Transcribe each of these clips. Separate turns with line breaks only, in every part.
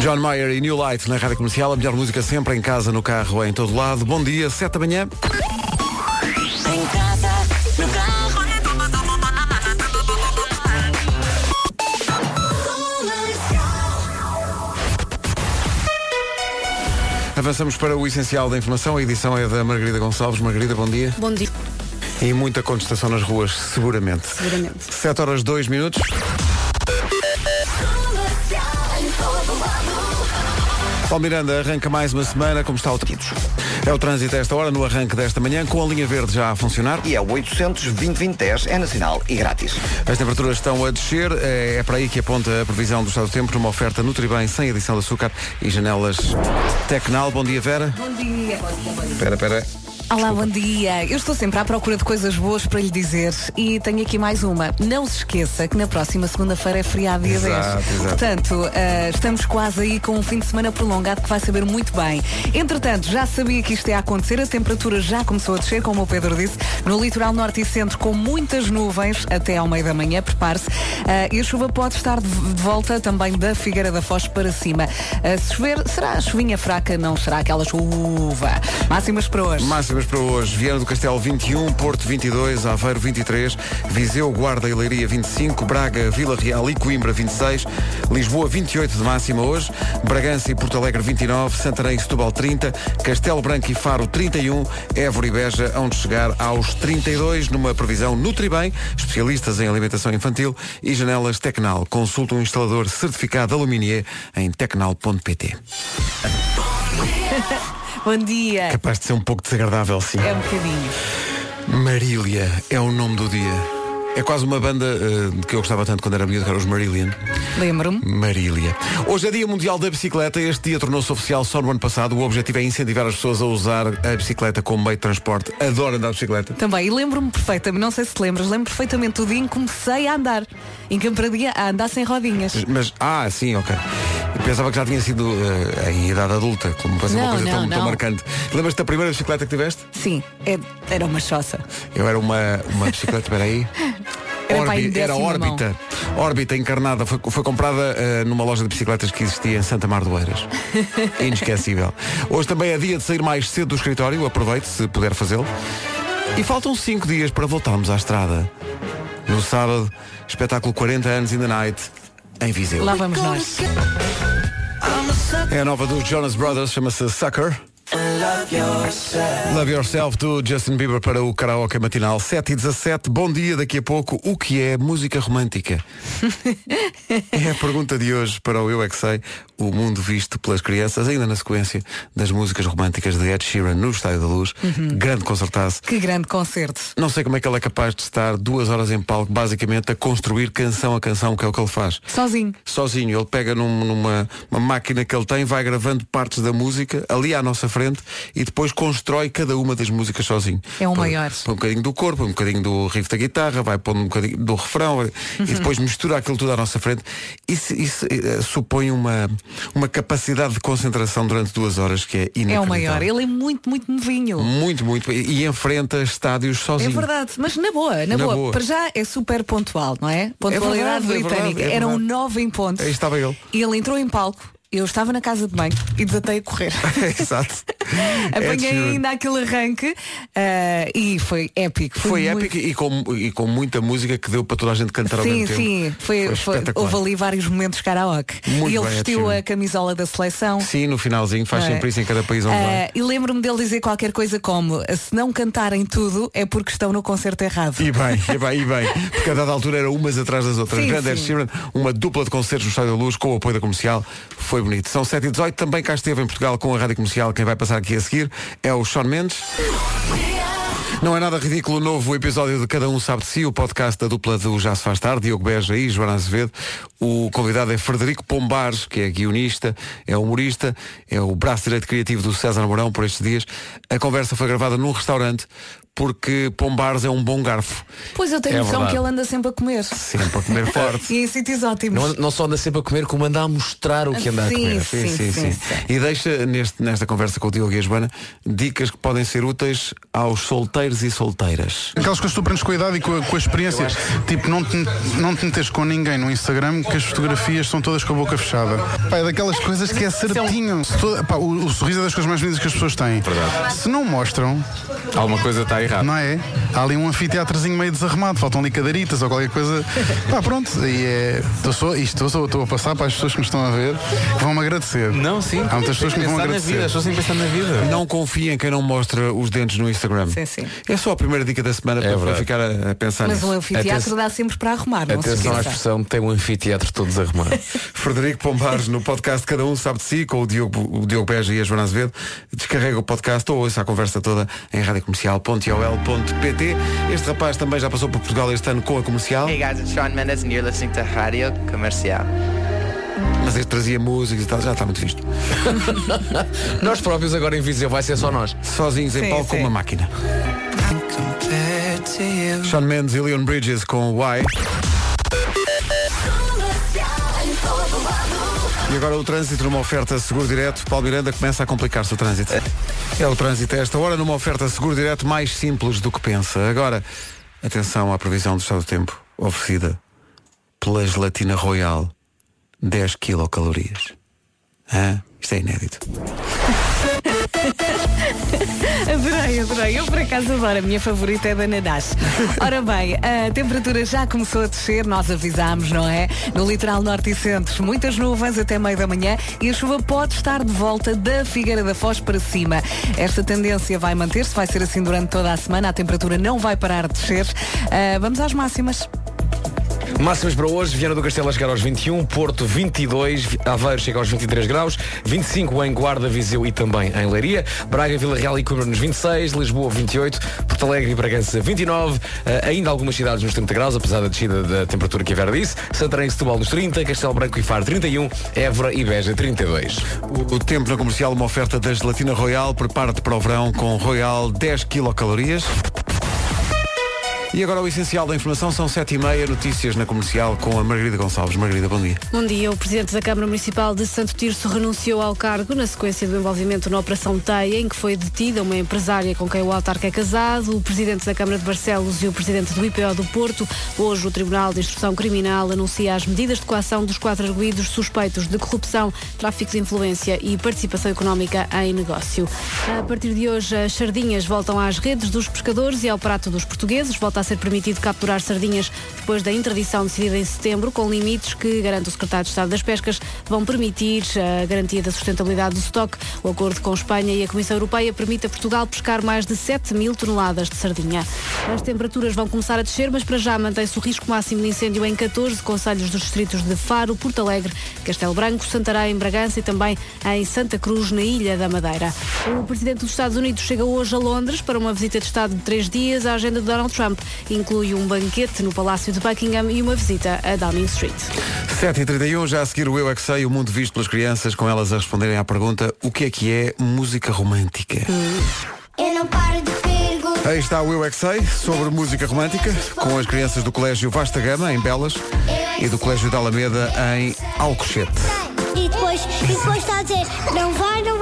John Mayer e New Light na Rádio Comercial, a melhor música sempre em casa, no carro, em todo lado. Bom dia, 7 da manhã.
Em casa, no carro.
Avançamos para o essencial da informação. A edição é da Margarida Gonçalves. Margarida, bom dia.
Bom dia.
E muita contestação nas ruas, seguramente.
Seguramente.
7 horas 2 minutos. Paulo Miranda arranca mais uma semana, como está o título. É o trânsito a esta hora, no arranque desta manhã, com a linha verde já a funcionar.
E é o 800 2010 é nacional e grátis.
As temperaturas estão a descer, é é para aí que aponta a previsão do estado do tempo, numa oferta Nutribem sem adição de açúcar e janelas Tecnal. Bom dia, Vera.
Bom dia.
Espera, espera.
Olá, bom dia. Eu estou sempre à procura de coisas boas para lhe dizer e tenho aqui mais uma. Não se esqueça que na próxima segunda-feira é feriado dia
Exato,
10.
exato.
Portanto, ah, estamos quase aí com um fim de semana prolongado que vai saber muito bem. Entretanto, já sabia que isto ia acontecer, a temperatura já começou a descer, como o Pedro disse, no litoral norte e centro com muitas nuvens até ao meio da manhã, prepare-se. Ah, e a chuva pode estar de volta também da Figueira da Foz para cima. Ah, se chover, será a chuvinha fraca, não será aquela chuva. Máximas para hoje.
Máximas para hoje. Viana do Castelo 21, Porto 22, Aveiro 23, Viseu, Guarda e Leiria 25, Braga, Vila Real e Coimbra 26, Lisboa 28 de máxima hoje, Bragança e Porto Alegre 29, Santarém e Setúbal 30, Castelo Branco e Faro 31, Évora e Beja onde chegar aos 32 numa previsão Nutribem, especialistas em alimentação infantil e janelas Tecnal. Consulta um instalador certificado Aluminier em tecnal.pt.
Bom dia.
Capaz de ser um pouco desagradável, sim.
É um bocadinho.
Marília é o nome do dia. É quase uma banda eh, que eu gostava tanto quando era miúdo, que era os Marillion.
Lembro-me.
Marília. Hoje é Dia Mundial da Bicicleta. Este dia tornou-se oficial só no ano passado. O objetivo é incentivar as pessoas a usar a bicicleta como meio de transporte. Adoro andar de bicicleta.
Também, e lembro-me perfeitamente, não sei se te lembras, lembro perfeitamente do dia em que comecei a andar. Em Campradia, a andar sem rodinhas.
Mas, ah, sim, ok. Eu pensava que já tinha sido eh, em idade adulta, como para ser uma coisa tão,
não,
tão
não.
marcante. Lembras-te da primeira bicicleta que tiveste?
Sim, é- era uma choça.
Eu era uma, uma bicicleta, espera aí.
Era
Orbi- era órbita. Órbita encarnada. Foi, foi comprada eh, numa loja de bicicletas que existia em Santa Mar do Eiras. Inesquecível. Hoje também é dia de sair mais cedo do escritório. Aproveite se puder fazê-lo. E faltam cinco dias para voltarmos à estrada. No sábado, espetáculo 40 anos in the night em Viseu.
Lá vamos nós.
É a nova dos Jonas Brothers, chama-se Sucker. Love Yourself do Justin Bieber para o karaoke matinal 7 e 17. Bom dia, daqui a pouco. O que é música romântica? é a pergunta de hoje para o Eu é que Sei, o mundo visto pelas crianças, ainda na sequência das músicas românticas de Ed Sheeran no Estádio da Luz. Grande concertaço.
Que grande concerto.
Não sei como é que ele é capaz de estar duas horas em palco, basicamente a construir canção a canção, que é o que ele faz
Sozinho.
sozinho. Ele pega num- numa uma máquina que ele tem, vai gravando partes da música ali à nossa frente e depois constrói cada uma das músicas sozinho.
É o
Põe-
maior.
Põe um bocadinho do corpo, um bocadinho do riff da guitarra, vai pondo um bocadinho do refrão
Uhum.
e depois mistura aquilo tudo à nossa frente. Isso, isso eh, supõe uma, uma capacidade de concentração durante duas horas que é
É
inacreditável.
o maior. Ele é muito, muito novinho.
Muito, muito. E, e enfrenta estádios
É
sozinho.
verdade, mas na boa, na,
Na
boa.
boa.
Para já é super pontual, não é? Pontualidade
verdade, é
britânica.
verdade, é
Eram
verdade.
nove em pontos.
Aí estava ele.
E ele entrou em palco. Eu estava na casa de banho e desatei a correr.
Exato. Ed
Apanhei ainda aquele arranque ah, e foi épico.
Foi
muito-
épico e com, e com muita música que deu para toda a gente cantar ao
Sim,
mesmo tempo.
sim, foi, foi-
espetacular.
houve ali vários momentos karaoke.
Muito
e ele
bem, Ed
vestiu a camisola da seleção.
Sim, no finalzinho faz
é?
sempre isso em cada país onde vai.
e lembro-me dele dizer qualquer coisa como se não cantarem tudo é porque estão no concerto errado.
E bem, e bem, e bem. Porque a dada altura eram umas atrás das outras.
Sim,
Grande
sim.
Sheeran, uma dupla de concertos no Estádio da Luz com o apoio da comercial. Foi bonito. São 7 e 18 também cá esteve em Portugal com a Rádio Comercial. Quem vai passar aqui a seguir é o Sean Mendes. Não é nada ridículo o novo episódio de Cada Um Sabe de Si, o podcast da dupla do Já Se Faz Tarde, Diogo Beja e Joana Azevedo. O convidado é Frederico Pombares, que é guionista, é humorista, é o braço direito criativo do César Mourão por estes dias. A conversa foi gravada num restaurante porque Pombares é um bom garfo.
Pois eu tenho
É
noção
verdade.
que ele anda sempre a comer.
Sempre a comer forte.
E em sítios ótimos.
Não, não só anda sempre a comer, como anda a mostrar o que anda a
Sim,
comer.
Sim, sim, sim. E deixa neste, nesta conversa com o Diogo e a Joana dicas que podem ser úteis aos solteiros e solteiras.
Aquelas coisas que tu aprendes com a idade e com a, com a experiência. Tipo, não te, não te metes com ninguém no Instagram que as fotografias são todas com a boca fechada. Pá, é daquelas coisas que é certinho. Se toda- pá, o, o sorriso é das coisas mais bonitas que as pessoas têm. Se não mostram,
Alguma coisa está errada.
não é? Há ali um anfiteatrozinho meio desarrumado, faltam ali cadeiritas ou qualquer coisa. Pá, pronto. E é. Estou só, isto estou, estou a passar para as pessoas que me estão a ver que vão-me agradecer.
Não, sim.
Há muitas pessoas que me vão agradecer.
vida, as pessoas têm que pensar na vida.
Não confiem em quem não mostra os dentes no Instagram.
Sim, sim.
É só a primeira dica da semana para, para
verdade.
ficar a, a pensar
Mas
nisso.
um anfiteatro
Atenção-
dá sempre para arrumar, não se
Atenção à expressão, tem um anfiteatro todo desarrumado.
Frederico Pombares no podcast Cada Um Sabe de Si com o Diogo, o Diogo Beja e a Joana Azevedo. Descarrega o podcast ou ouça a conversa toda em radiocomercial.ol.pt. Este rapaz também já passou por Portugal este ano com a comercial,
Hey guys, it's Sean Mendes and you're listening to Radio Comercial.
mas este trazia músicas e tal, já está muito visto.
nós próprios agora em Viseu vai ser só nós.
Sozinhos em
Sim,
palco com uma máquina. Sean Mendes e Leon Bridges com Why. E agora o trânsito numa oferta seguro direto. Paulo Miranda começa a complicar-se o trânsito. É o trânsito a esta hora numa oferta seguro direto mais simples do que pensa. Agora, atenção à previsão do estado do tempo oferecida pela gelatina Royal. 10 quilocalorias. Hã? Isto é inédito.
Adorei, adorei. Eu por acaso adoro. A minha favorita é da Nadash. Ora bem, a temperatura já começou a descer, nós avisámos, não é? No litoral norte e centro, muitas nuvens até meio da manhã e a chuva pode estar de volta da Figueira da Foz para cima. Esta tendência vai manter-se, vai ser assim durante toda a semana, a temperatura não vai parar de descer. Ah, vamos às máximas.
Máximas para hoje, Viana do Castelo a chegar aos 21, Porto 22, Aveiro chega aos 23 graus, 25 em Guarda, Viseu e também em Leiria, Braga, Vila Real e Coimbra nos 26, Lisboa 28, Porto Alegre e Bragança 29, eh, ainda algumas cidades nos 30 graus, apesar da descida da temperatura que a Vera disse, Santarém e Setúbal nos 30, Castelo Branco e Faro 31, Évora e Beja 32.
O, tempo na comercial, uma oferta da gelatina Royal. Prepara-te para o verão com Royal 10 quilocalorias. E agora o essencial da informação são 7h30, notícias na comercial com a Margarida Gonçalves. Margarida, bom dia.
Bom dia. O Presidente da Câmara Municipal de Santo Tirso renunciou ao cargo na sequência do envolvimento na Operação Teia, em que foi detida uma empresária com quem o autarca é casado, o Presidente da Câmara de Barcelos e o Presidente do IPO do Porto. Hoje o Tribunal de Instrução Criminal anuncia as medidas de coação dos quatro arguídos suspeitos de corrupção, tráfico de influência e participação económica em negócio. A partir de hoje, as sardinhas voltam às redes dos pescadores e ao prato dos portugueses. Volta a ser permitido capturar sardinhas depois da interdição decidida em setembro, com limites que, garante o Secretário de Estado das Pescas, vão permitir a garantia da sustentabilidade do estoque. O acordo com Espanha e a Comissão Europeia permite a Portugal pescar mais de 7 mil toneladas de sardinha. As temperaturas vão começar a descer, mas para já mantém-se o risco máximo de incêndio em 14 conselhos dos distritos de Faro, Porto Alegre, Castelo Branco, Santarém, Bragança e também em Santa Cruz, na Ilha da Madeira. O Presidente dos Estados Unidos chega hoje a Londres para uma visita de Estado de três dias. A agenda de Donald Trump inclui um banquete no Palácio de Buckingham e uma visita a Downing Street.
7h31, já a seguir o Eu é que Sei, o mundo visto pelas crianças, com elas a responderem à pergunta o que é que é música romântica?
Eu não paro de perguntar.
Aí está o Eu é que Sei, sobre música romântica, com as crianças do Colégio Vasta Gama, em Belas, e do Colégio da Alameda, em Alcochete.
E depois, e depois está a dizer, não vai, não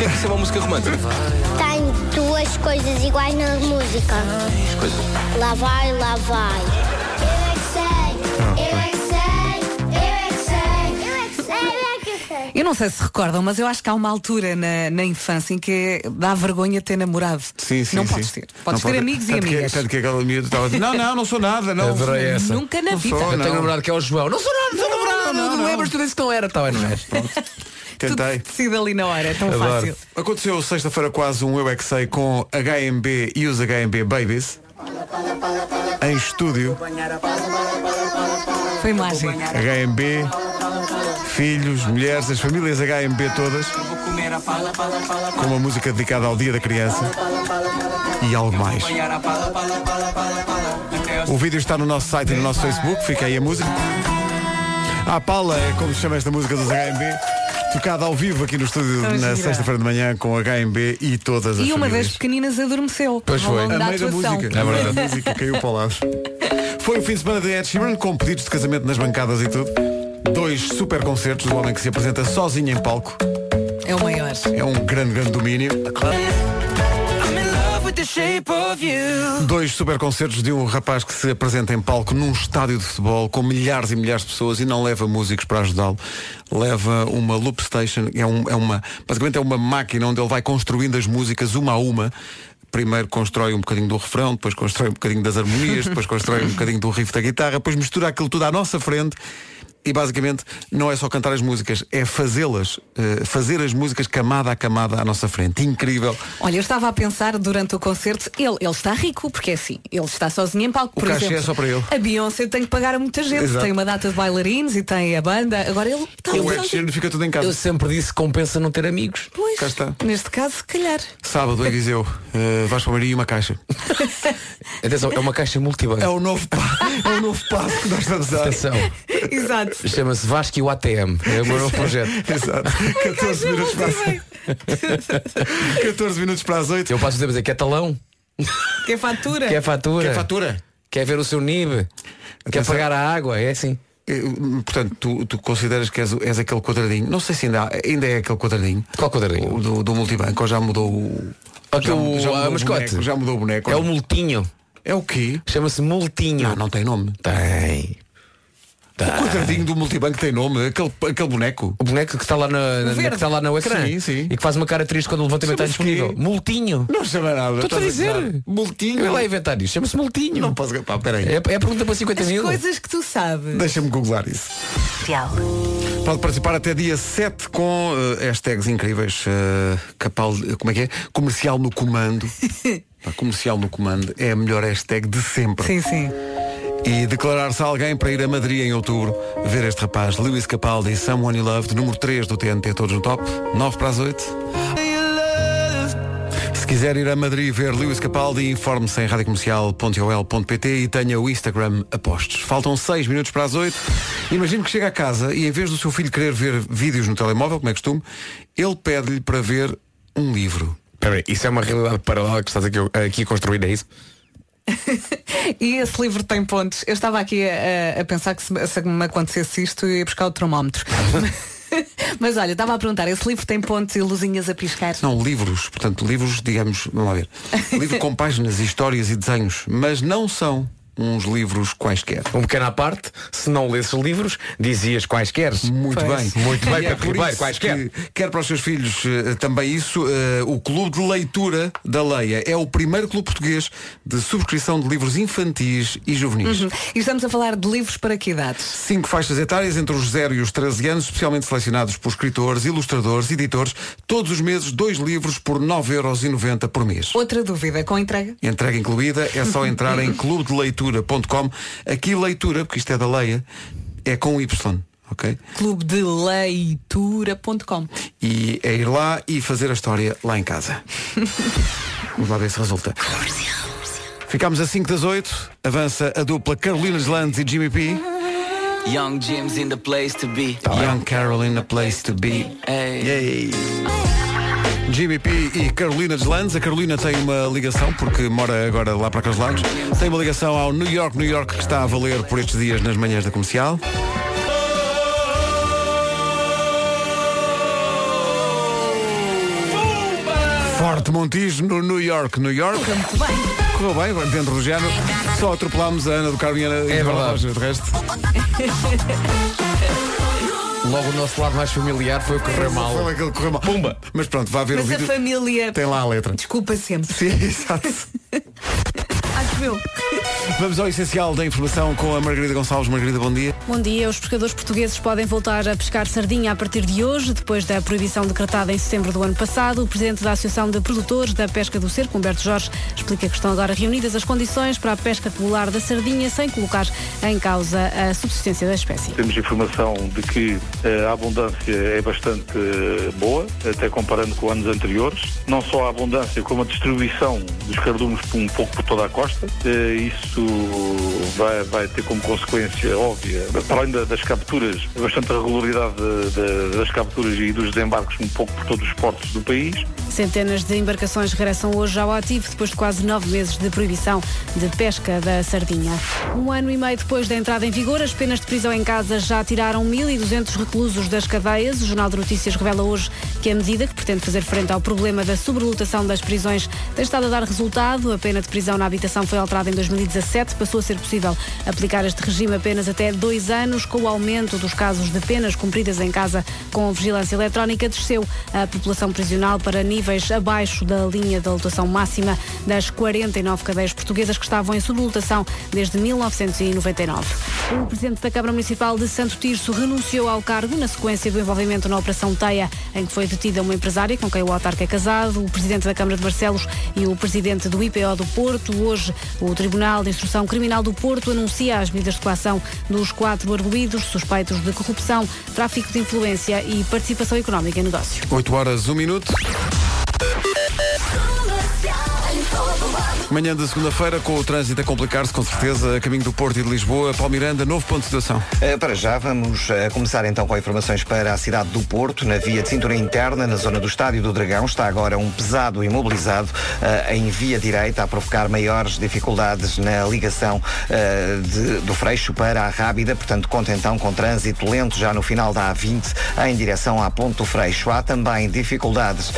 tem.
Porquê que isso é uma música romântica?
Tem duas coisas iguais na música. Lá vai, lá vai. Eu é que sei, eu é que sei, eu é que sei, eu é que sei, eu é que sei.
Eu não sei se recordam, mas eu acho que há uma altura na, na infância em que dá vergonha ter namorado.
Sim, sim,
Não
sim.
podes ter. Podes
Não
ter
pode-
amigos e
tanto que-
amigas.
Tanto que aquela miúda estava a dizer, não, não, não sou nada, não.
Adorei essa.
Nunca na
Não
vida.
sou,
Eu
não.
tenho namorado que é o João. Não sou nada, não sou namorado,
não,
não,
não.
lembras? Tu disse que não era, está bem, não és.
Tudo
Tentei.
decido ali na hora, é tão
Adoro.
fácil.
Aconteceu sexta-feira quase um Eu é que Sei com HMB e os HMB Babies em estúdio.
Foi mágico.
HMB, filhos, mulheres, as famílias HMB todas, com uma música dedicada ao Dia da Criança e algo mais. O vídeo está no nosso site e no nosso Facebook, fica aí a música. A Paula é como se chama esta música dos HMB. Tocado ao vivo aqui no estúdio na sexta-feira de manhã com HMB e todas as
E uma das
famílias.
pequeninas adormeceu.
Pois
ao
foi.
longo
A
da atuação.
música.
É verdade.
A música caiu para o lado. Foi o fim de semana de Ed Sheeran com pedidos de casamento nas bancadas e tudo. Dois super concertos do homem que se apresenta sozinho em palco.
É o maior.
É um grande, grande domínio. Dois super concertos de um rapaz que se apresenta em palco num estádio de futebol com milhares e milhares de pessoas e não leva músicos para ajudá-lo. Leva uma loop station, é, um- é uma, basicamente é uma máquina onde ele vai construindo as músicas uma a uma. Primeiro constrói um bocadinho do refrão, depois constrói um bocadinho das harmonias, depois constrói um bocadinho do riff da guitarra, depois mistura aquilo tudo à nossa frente e basicamente não é só cantar as músicas, é fazê-las, eh, fazer as músicas camada a camada à nossa frente. Incrível.
Olha, eu estava a pensar durante o concerto, ele, ele está rico, porque é assim, ele está sozinho em palco.
O
por
cachê
exemplo,
é só para ele.
A Beyoncé tem que pagar a muita gente,
Exato.
tem uma data de bailarinos e tem a banda. Agora ele está
Com o Ed. Sheeran fica tudo em casa.
Eu sempre disse que compensa não ter amigos.
Pois,
Cá está.
neste caso, se calhar.
Sábado em Viseu, uh, vais para o Maria e uma caixa.
Atenção, é uma caixa multibanco.
É o novo, pa- é o novo passo que nós estamos a dar.
Atenção,
Exato.
chama-se Vasco e o ATM. É o meu novo projeto.
Exato. 14 minutos para as 14 minutos para as 8.
Eu passo a dizer que é talão,
Quer fatura?
que é fatura,
Quer fatura?
quer ver o seu NIB, quer
Atenção.
pagar a água, é assim.
Portanto, tu, tu consideras que és, és aquele quadradinho. Não sei se ainda, há- ainda é aquele quadradinho.
Qual quadradinho?
O do, do multibanco, ou já mudou o.
Aquele-
já, mu- já
a
mudou o
mascote.
boneco, já mudou o boneco.
É o multinho.
É o quê?
Chama-se multinho.
Não, não tem nome.
Tem.
O quadradinho do multibanco tem nome, aquele, aquele boneco.
O boneco que está lá, na, na- que está lá no ecrã
Sim, sim.
e que faz uma cara triste quando o levantamento está disponível.
quê?
Multinho.
Não chama nada.
Estou-te a dizer.
gozar. Multinho.
Eu lá inventar isto. Chama-se multinho.
Não posso. Pá, peraí.
É, é a pergunta para 50
As
mil.
coisas que tu sabes.
Deixa-me googlar isso. Pode participar até dia 7 com eh, hashtags incríveis. eh, capal, como é que é? Comercial no comando. Pá, comercial no comando é a melhor hashtag de sempre.
Sim, sim.
E declarar-se alguém para ir a Madrid em outubro, ver este rapaz, Lewis Capaldi, Someone You Loved, número 3 do TNT, todos no top, 9 para as 8. Se quiser ir a Madrid ver Lewis Capaldi, informe-se em radiocomercial.ol.pt e tenha o Instagram a postos. Faltam 6 minutos para as 8. Imagino que chega a casa e em vez do seu filho querer ver vídeos no telemóvel, como é costume, ele pede-lhe para ver um livro.
Espera aí, isso é uma realidade paralela que estás aqui, aqui a construir, é isso?
E esse livro tem pontos. Eu estava aqui a, a- pensar que se, se me acontecesse isto, eu ia buscar o termómetro. Mas olha, estava a perguntar, esse livro tem pontos e luzinhas a piscar?
Não, livros, portanto, livros, digamos, vamos lá ver. Livro com páginas, histórias e desenhos, mas não são uns livros quaisquer.
Um pequeno à parte, se não lesses livros, dizias quaisquer.
Muito bem.
Muito bem,
é
Pedro
por
Ribeiro,
isso
quaisquer.
que quer para os seus filhos eh, também isso, eh, o Clube de Leitura da Leia é o primeiro clube português de subscrição de livros infantis e juvenis.
Uhum. E estamos a falar de livros para que idades?
Cinco faixas etárias entre os 0 e os 13 anos, especialmente selecionados por escritores, ilustradores, editores. Todos os meses, dois livros por 9,90€ por mês.
Outra dúvida, com entrega?
Entrega incluída, é só entrar em clubedeleitura.com. Aqui leitura, porque isto é da Leia, é com Y, ok?
Clube de leitura.com
E é ir lá e fazer a história lá em casa. Vamos lá ver se resulta. Ficámos a 5 das 8, avança a dupla Carolina Lands e Jimmy P.
Young Jim's in the place to be.
Young Carolina Place to Be.
Hey.
Yay. Jimmy P e Carolina Deslandes. A Carolina tem uma ligação, porque mora agora lá para aqueles lados. Tem uma ligação ao New York, New York, que está a valer por estes dias nas manhãs da comercial. Forte Montijo no New York, New York. Correu bem, dentro do género. Só atropelámos a Ana do Carolina e
É
a
verdade.
De resto.
Logo o nosso lado mais familiar foi o que correu mal.
Foi aquele que correu mal.
Pumba.
Mas pronto, vá ver
Mas
o
a
vídeo.
família
Tem lá a letra.
desculpa sempre.
Sim, exato.
Acho eu.
Vamos ao essencial da informação com a Margarida Gonçalves. Margarida, bom dia.
Bom dia. Os pescadores portugueses podem voltar a pescar sardinha a partir de hoje, depois da proibição decretada em setembro do ano passado. O presidente da Associação de Produtores da Pesca do Cerco, Humberto Jorge, explica que estão agora reunidas as condições para a pesca regular da sardinha, sem colocar em causa a subsistência da espécie.
Temos informação de que eh, a abundância é bastante eh, boa, até comparando com anos anteriores. Não só a abundância, como a distribuição dos cardumes por um pouco por toda a costa. Eh, isso vai, vai ter como consequência óbvia, para além da- das capturas, bastante regularidade de- de- das capturas e dos desembarques um pouco por todos os portos do país.
Centenas de embarcações regressam hoje ao ativo depois de quase nove meses de proibição de pesca da sardinha. Um ano e meio depois da entrada em vigor, as penas de prisão em casa já tiraram 1.200 reclusos das cadeias. O Jornal de Notícias revela hoje que a medida, que pretende fazer frente ao problema da sobrelotação das prisões, tem estado a dar resultado. A pena de prisão na habitação foi alterada em 2017. Passou a ser possível aplicar este regime apenas até dois anos. Com o aumento dos casos de penas cumpridas em casa com vigilância eletrónica, desceu a população prisional para níveis abaixo da linha da lotação máxima das 49 cadeias portuguesas que estavam em sublotação desde 1999. O presidente da Câmara Municipal de Santo Tirso renunciou ao cargo na sequência do envolvimento na Operação Teia, em que foi detida uma empresária com quem o autarca é casado, o presidente da Câmara de Barcelos e o presidente do IPO do Porto. Hoje, o Tribunal de Instrução Criminal do Porto anuncia as medidas de coação dos quatro arguídos suspeitos de corrupção, tráfico de influência e participação económica em negócio.
8 horas, 1 minuto. Manhã de segunda-feira, com o trânsito a complicar-se, com certeza, a caminho do Porto e de Lisboa. Paulo Miranda, novo ponto de situação.
Uh, Para já, vamos uh, começar então com informações para a cidade do Porto. Na via de cintura interna, na zona do Estádio do Dragão, está agora um pesado imobilizado uh, em via direita a provocar maiores dificuldades na ligação de- do Freixo para a Rábida. Portanto, conta então com trânsito lento já no final da A20 em direção à Ponte do Freixo. Há também dificuldades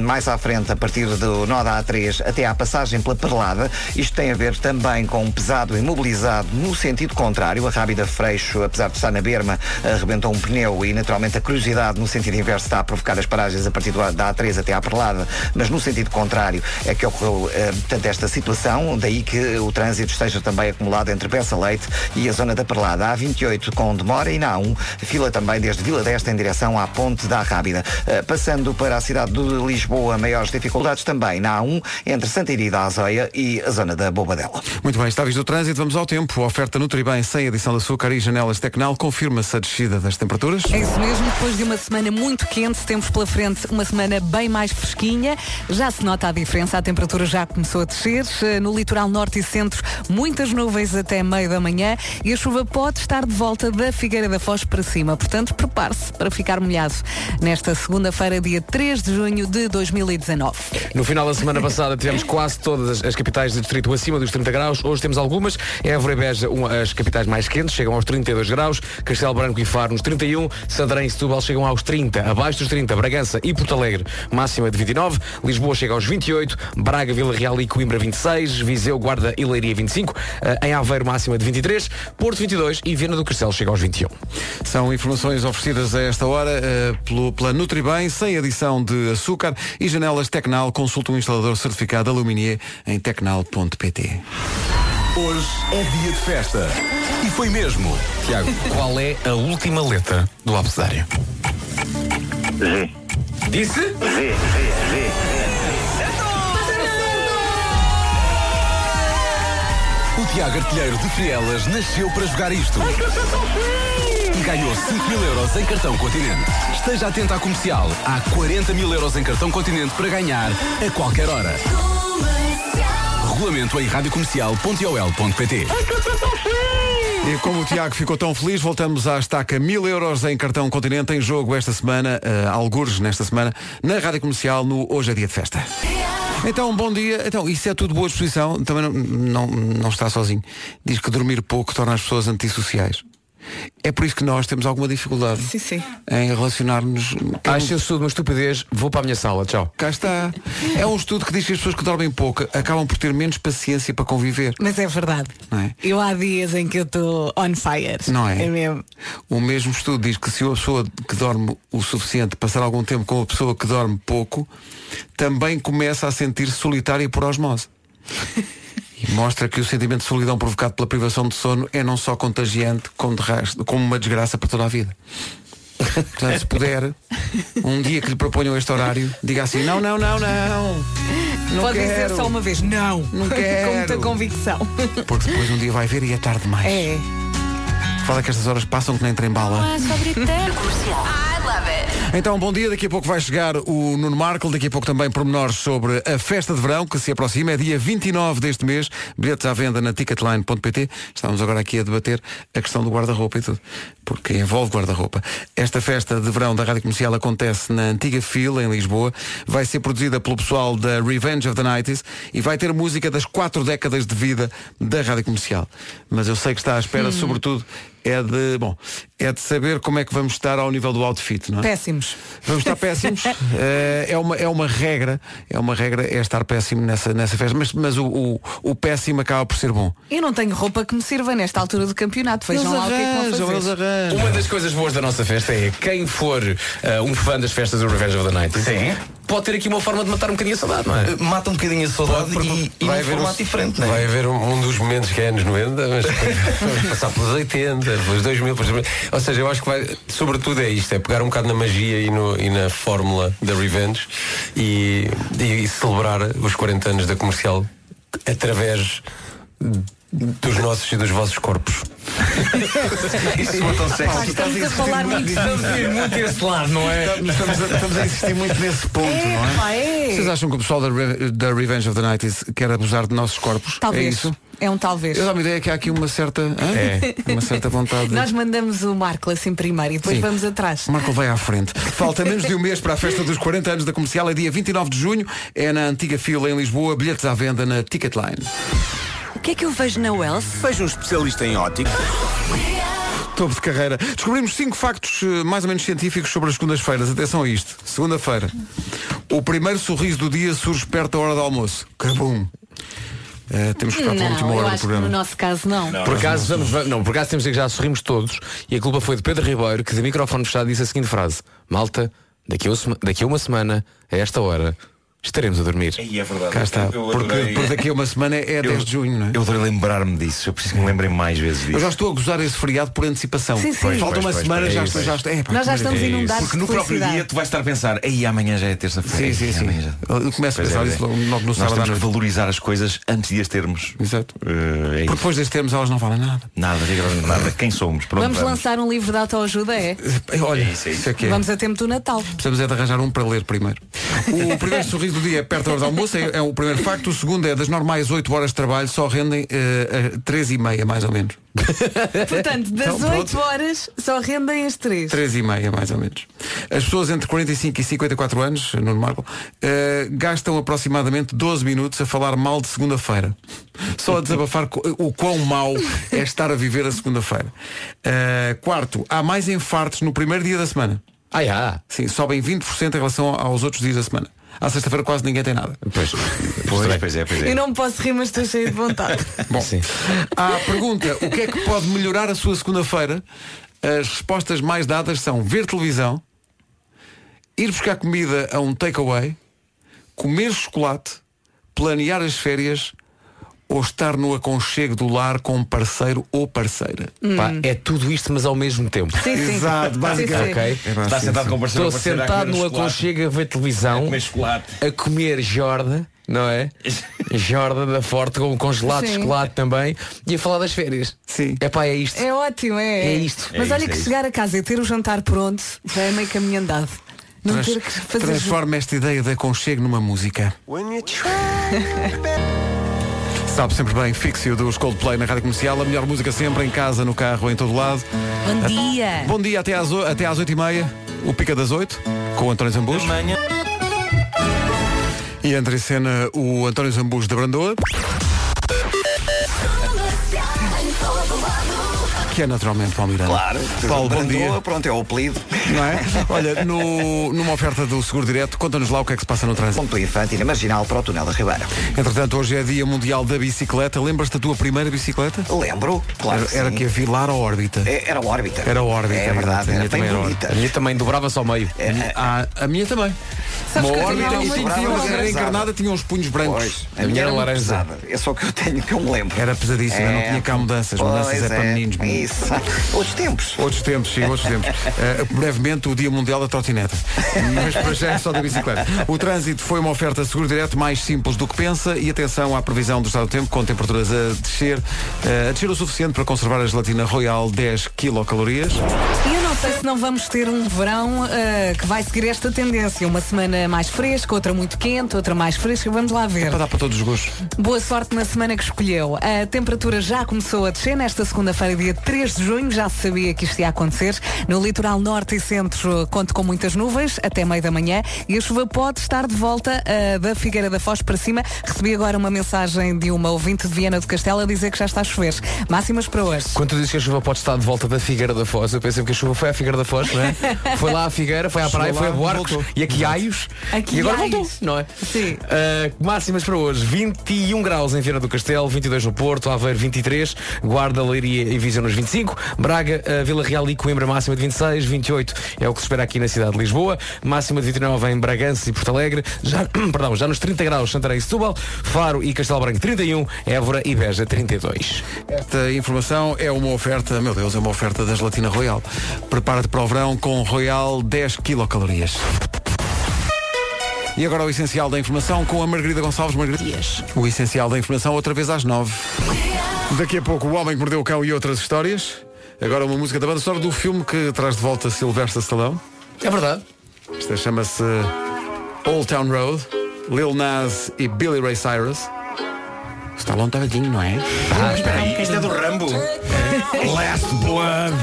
mais à frente, a partir do nó da A3 até passagem pela Perlada. Isto tem a ver também com um pesado imobilizado no sentido contrário. A Rábida Freixo, apesar de estar na berma, arrebentou um pneu e naturalmente a curiosidade no sentido inverso está a provocar as paragens a partir da A3 até à Perlada, mas no sentido contrário é que ocorreu eh, portanto, esta situação, daí que o trânsito esteja também acumulado entre Bessa Leite e a zona da Perlada. A 28 com demora e na A1, fila também desde Vila Desta em direção à Ponte da Rábida. Eh, passando para a cidade de Lisboa, maiores dificuldades também na A1, entre Santa Irida da Azóia e a zona da Bobadela.
Muito bem, está visto o trânsito, vamos ao tempo. A oferta Nutribem sem adição de açúcar e janelas Tecnal confirma-se a descida das temperaturas.
É isso mesmo, depois de uma semana muito quente, temos pela frente uma semana bem mais fresquinha. Já se nota a diferença, a temperatura já começou a descer. Eh, No litoral norte e centro, muitas nuvens até meio da manhã e a chuva pode estar de volta da Figueira da Foz para cima. Portanto, prepare-se para ficar molhado nesta segunda-feira, dia 3 de junho de 2019.
No final da semana passada tivemos quase todas as, capitais de distrito acima dos 30 graus. Hoje temos algumas. Évora e Beja, uma- as capitais mais quentes, chegam aos 32 graus. Castelo Branco e Faro nos 31. Santarém e Setúbal chegam aos 30. Abaixo dos 30, Bragança e Porto Alegre, máxima de 29. Lisboa chega aos 28. Braga, Vila Real e Coimbra 26. Viseu, Guarda e Leiria 25. Eh, em Aveiro, máxima de 23. Porto 22 e Viana do Castelo chega aos 21.
São informações oferecidas a esta hora eh, pelo, pela Nutribem, sem adição de açúcar e janelas Tecnal. Consulta um instalador certificado Aluminier em tecnal.pt.
Hoje é dia de festa. E foi mesmo.
Tiago, qual é a última letra do abecedário?
Z.
Disse?
Z, Z, Z.
O Tiago Artilheiro de Frielas nasceu para jogar isto. E ganhou 5 mil euros em cartão continente. Esteja atento à comercial. Há 40 mil euros em cartão continente para ganhar a qualquer hora. Regulamento em radiocomercial.ol.pt
E como o Tiago ficou tão feliz, voltamos à estaca mil euros em cartão continente em jogo esta semana, uh, algures nesta semana, na Rádio Comercial, no Hoje é Dia de Festa. Então, bom dia. Então, isso é tudo boa disposição. Também não, não, não está sozinho. Diz que dormir pouco torna as pessoas antissociais. É por isso que nós temos alguma dificuldade
Sim, sim.
em relacionar-nos.
Acho isso tudo uma estupidez. Vou para a minha sala. Tchau.
Cá está. É um estudo que diz que as pessoas que dormem pouco acabam por ter menos paciência para conviver.
Mas é verdade.
Não é?
Eu há dias em que eu estou on fire.
Não é?
É mesmo.
O mesmo estudo diz que se uma pessoa que dorme o suficiente passar algum tempo com uma pessoa que dorme pouco, também começa a sentir-se solitária por osmose. E mostra que o sentimento de solidão provocado pela privação de sono é não só contagiante, como, de resto, como uma desgraça para toda a vida. Portanto, se puder, um dia que lhe proponham este horário, diga assim, não, não, não, não. Não
Pode dizer
quero.
só uma vez, não.
Não
Com
quero.
muita convicção.
Porque depois um dia vai ver e é tarde demais.
É.
Fala que estas horas passam que nem trem bala.
Comercial. I love it.
Então, bom dia. Daqui a pouco vai chegar o Nuno Marco. Daqui a pouco também pormenores sobre a festa de verão que se aproxima. É dia 29 deste mês. Bilhetes à venda na ticketline.pt. Estamos agora aqui a debater a questão do guarda-roupa e tudo. Porque envolve guarda-roupa. Esta festa de verão da Rádio Comercial acontece na antiga fila, em Lisboa. Vai ser produzida pelo pessoal da Revenge of the 90s e vai ter música das quatro décadas de vida da Rádio Comercial. Mas eu sei que está à espera, sobretudo, é de, bom, é de saber como é que vamos estar ao nível do outfit, não é?
Péssimos.
Vamos estar péssimos. Eh, é, uma, é uma regra, é uma regra é estar péssimo nessa, nessa festa, mas, mas o, o, o péssimo acaba por ser bom.
Eu não tenho roupa que me sirva nesta altura do campeonato. Vejam
Eles
lá o que é que
arranjam, eles
fazer.
Uma das coisas boas da nossa festa é quem for uh, um fã das festas do Revenge of the Night
Sim.
pode ter aqui uma forma de matar um bocadinho a saudade, não é?
Mata um bocadinho a saudade e, e num
vai haver
formato
um-
diferente, não é?
Vai haver um, um dos momentos que é anos 90, mas passar pelos 80, pelos 2000, pelos 2000. Ou seja, eu acho que vai, sobretudo é isto, é pegar um bocado na magia e, no- e na fórmula da Revenge e, e- e celebrar os 40 anos da comercial através dos nossos e dos vossos corpos.
Isso soa tão
Pá,
sexy.
estamos a falar muito
Estamos a ir muito esse lado, não é?
Estamos a, estamos a insistir muito nesse ponto, não é?
Pá, é.
Vocês acham que o pessoal da, Re- da Revenge of the 90s quer abusar de nossos corpos?
Talvez.
É isso?
É um talvez.
Eu dou uma ideia que há aqui uma certa?
É.
uma certa vontade. de-
Nós mandamos o Marco assim primeiro e depois
Sim.
vamos atrás.
O Marco vai à frente. Falta menos de um mês para a festa dos 40 anos da comercial. É dia 29 de junho. É na antiga fila em Lisboa. Bilhetes à venda na Ticketline.
O que é que eu vejo na Wells?
Veja um especialista em ótica.
Topo de carreira. Descobrimos cinco factos eh, mais ou menos científicos sobre as segundas-feiras. Atenção a isto. Segunda-feira. O primeiro sorriso do dia surge perto da hora do almoço. Cabum. Eh, temos que esperar pela última
Não,
hora do
que no
programa.
nosso caso não.
Por acaso, vamos, vamos- não, por acaso temos que dizer que já sorrimos todos e a culpa foi de Pedro Ribeiro que de microfone fechado disse a seguinte frase Malta, daqui a, daqui a uma semana, a esta hora, estaremos a dormir.
E é verdade.
Cá está.
Eu
Porque,
adorei-
daqui a uma semana é 10 de junho, não é?
Eu adorei lembrar-me disso. Eu preciso que me lembrem mais vezes disso.
Eu já estou a gozar esse feriado por antecipação.
Sim, sim.
Pois,
Falta
pois,
uma
pois,
semana,
pois,
já
é
estou. Já
é
estou. Epá,
Nós já
que
estamos
maravilha.
inundados
Porque
de
no próprio
felicidade.
dia tu vais estar a pensar, aí amanhã já é terça-feira.
Sim, sim,
Ei,
sim.
amanhã já-
Eu começo a
Pois
pensar
é,
isso
é.
logo logo no
Nós
sábado à
temos que
noite.
valorizar as coisas antes de as termos.
Exato.
Eh, é
Porque
isso.
depois destes termos elas não valem nada.
Nada, rigorosamente nada. Quem somos? Pronto,
Vamos lançar um livro de autoajuda, é?
Olha,
É isso, é isso.
isso é que é.
Vamos a tempo do Natal.
Precisamos é de arranjar um para ler primeiro. O primeiro sorriso do dia perto da hora do almoço, é, é o primeiro facto. O segundo é das normais 8 horas de trabalho, só rendem eh, eh, 3 e meia, mais ou menos.
Portanto, das
Então, pronto.
8 horas só rendem as 3.
3 e meia, mais ou menos. As pessoas entre 45 e 54 anos, no Marco, eh, gastam aproximadamente 12 minutos a falar mal de segunda-feira. Só a desabafar o quão mau é estar a viver a segunda-feira. Eh, quarto, há mais infartos no primeiro dia da semana.
Ah, já.
Sim, sobem 20% em relação aos outros dias da semana. À sexta-feira quase ninguém tem nada.
Pois,
Pois, pois é, pois é.
Eu não me posso rir, mas estou cheia de vontade.
Bom,
Sim.
à pergunta, o que é que pode melhorar a sua segunda-feira? As respostas mais dadas são ver televisão, ir buscar comida a um takeaway, comer chocolate, planear as férias ou estar no aconchego do lar com um parceiro ou parceira.
Pá, é tudo isto, mas ao mesmo tempo.
Sim, sim.
Exato, basicamente.
Sim, sim.
Ok?
É,
Está
sim,
sentado
sim.
com o parceiro
Estou
a a
sentado
comer
no aconchego a ver televisão,
Comer chocolate.
a comer jorda, não é? jorda da Forte com congelado de chocolate também e a falar das férias.
Sim.
É pá, é isto.
É ótimo, é.
É isto.
Mas
É
olha
isto,
que
é
chegar a casa e ter o jantar pronto já é meio caminho andado. Não
Trans-
ter que fazer.
Transforma esta ideia de aconchego numa música. Sabe sempre bem, Fixio dos Coldplay na Rádio Comercial, a melhor música sempre, em casa, no carro, em todo lado.
Bom dia.
Bom dia até às, o- até às 8h30, o Pica das 8, com o António Zambus. E entra em cena o António Zambus da Brandoa. Que é naturalmente Paulo Miranda.
Claro.
Paulo, bom dia.
Pronto, é o apelido.
Não é? Olha, no- numa oferta do Seguro Direto, conta-nos lá o que é que se passa no trânsito.
Ponto Infante e na Marginal para o Túnel da Ribeira.
Entretanto, hoje é Dia Mundial da Bicicleta. Lembras-te da tua primeira bicicleta?
Lembro, claro.
Era, era
sim.
que a Vilar ou órbita?
É- Era o órbita.
Era o órbita.
É verdade,
a minha
era
também
bem
era
bonita.
A minha também dobrava-se ao meio.
Ah, a minha também.
Sabes
Uma órbita
tinha
e tinha,
era
era
pesada.
encarnada, tinha uns punhos brancos.
Pois,
A minha era laranja.
pesada. É só que eu tenho que eu me lembro.
Era pesadíssima, não
É.
tinha cá mudanças. Mudanças é, para meninos.
Isso. Outros tempos.
Outros tempos, sim, outros tempos. Eh, brevemente o Dia Mundial da Trotineta. Mas para já é só da bicicleta. O trânsito foi uma oferta seguro direto mais simples do que pensa e atenção à previsão do estado do tempo com temperaturas a descer, eh, a descer o suficiente para conservar a gelatina Royal 10 quilocalorias.
E sei se não vamos ter um verão ah, que vai seguir esta tendência. Uma semana mais fresca, outra muito quente, outra mais fresca. Vamos lá ver.
Para dar para todos os gostos.
Boa sorte na semana que escolheu. A temperatura já começou a descer nesta segunda-feira, dia 3 de junho. Já se sabia que isto ia acontecer. No litoral norte e centro, conto com muitas nuvens até meio da manhã e a chuva pode estar de volta ah, da Figueira da Foz para cima. Recebi agora uma mensagem de uma ouvinte de Viana do Castelo a dizer que já está a chover. Máximas para hoje.
Quando tu dizes que a chuva pode estar de volta da Figueira da Foz, eu pensei que a chuva foi à Figueira da Foz, não é? foi lá à Figueira, foi à praia, foi a Buarcos e a Quiaios e agora voltou, não é?
Sim.
Uh, máximas para hoje, 21 graus em Viana do Castelo, 22 no Porto, Aveiro 23, Guarda, Leiria e Viseu nos 25, Braga, uh, Vila Real e Coimbra máxima de 26, 28 é o que se espera aqui na cidade de Lisboa, máxima de 29 em Bragança e Porto Alegre, já, perdão, já nos 30 graus Santarém e Setúbal, Faro e Castelo Branco 31, Évora e Beja 32.
Esta informação é uma oferta, meu Deus, é uma oferta da Gelatina Royal. Prepara-te para o verão com Royal 10 quilocalorias. E agora o essencial da informação com a Margarida Gonçalves Margarida. O essencial da informação outra vez às nove. Daqui a pouco o Homem que Mordeu o Cão e outras histórias. Agora uma música da banda sonora do filme que traz de volta Sylvester Stallone.
É verdade.
Esta chama-se Old Town Road, Lil Nas e Billy Ray Cyrus. Stallone está velhinho, não é?
Ah, espera aí, isto é do Rambo. Last Blood.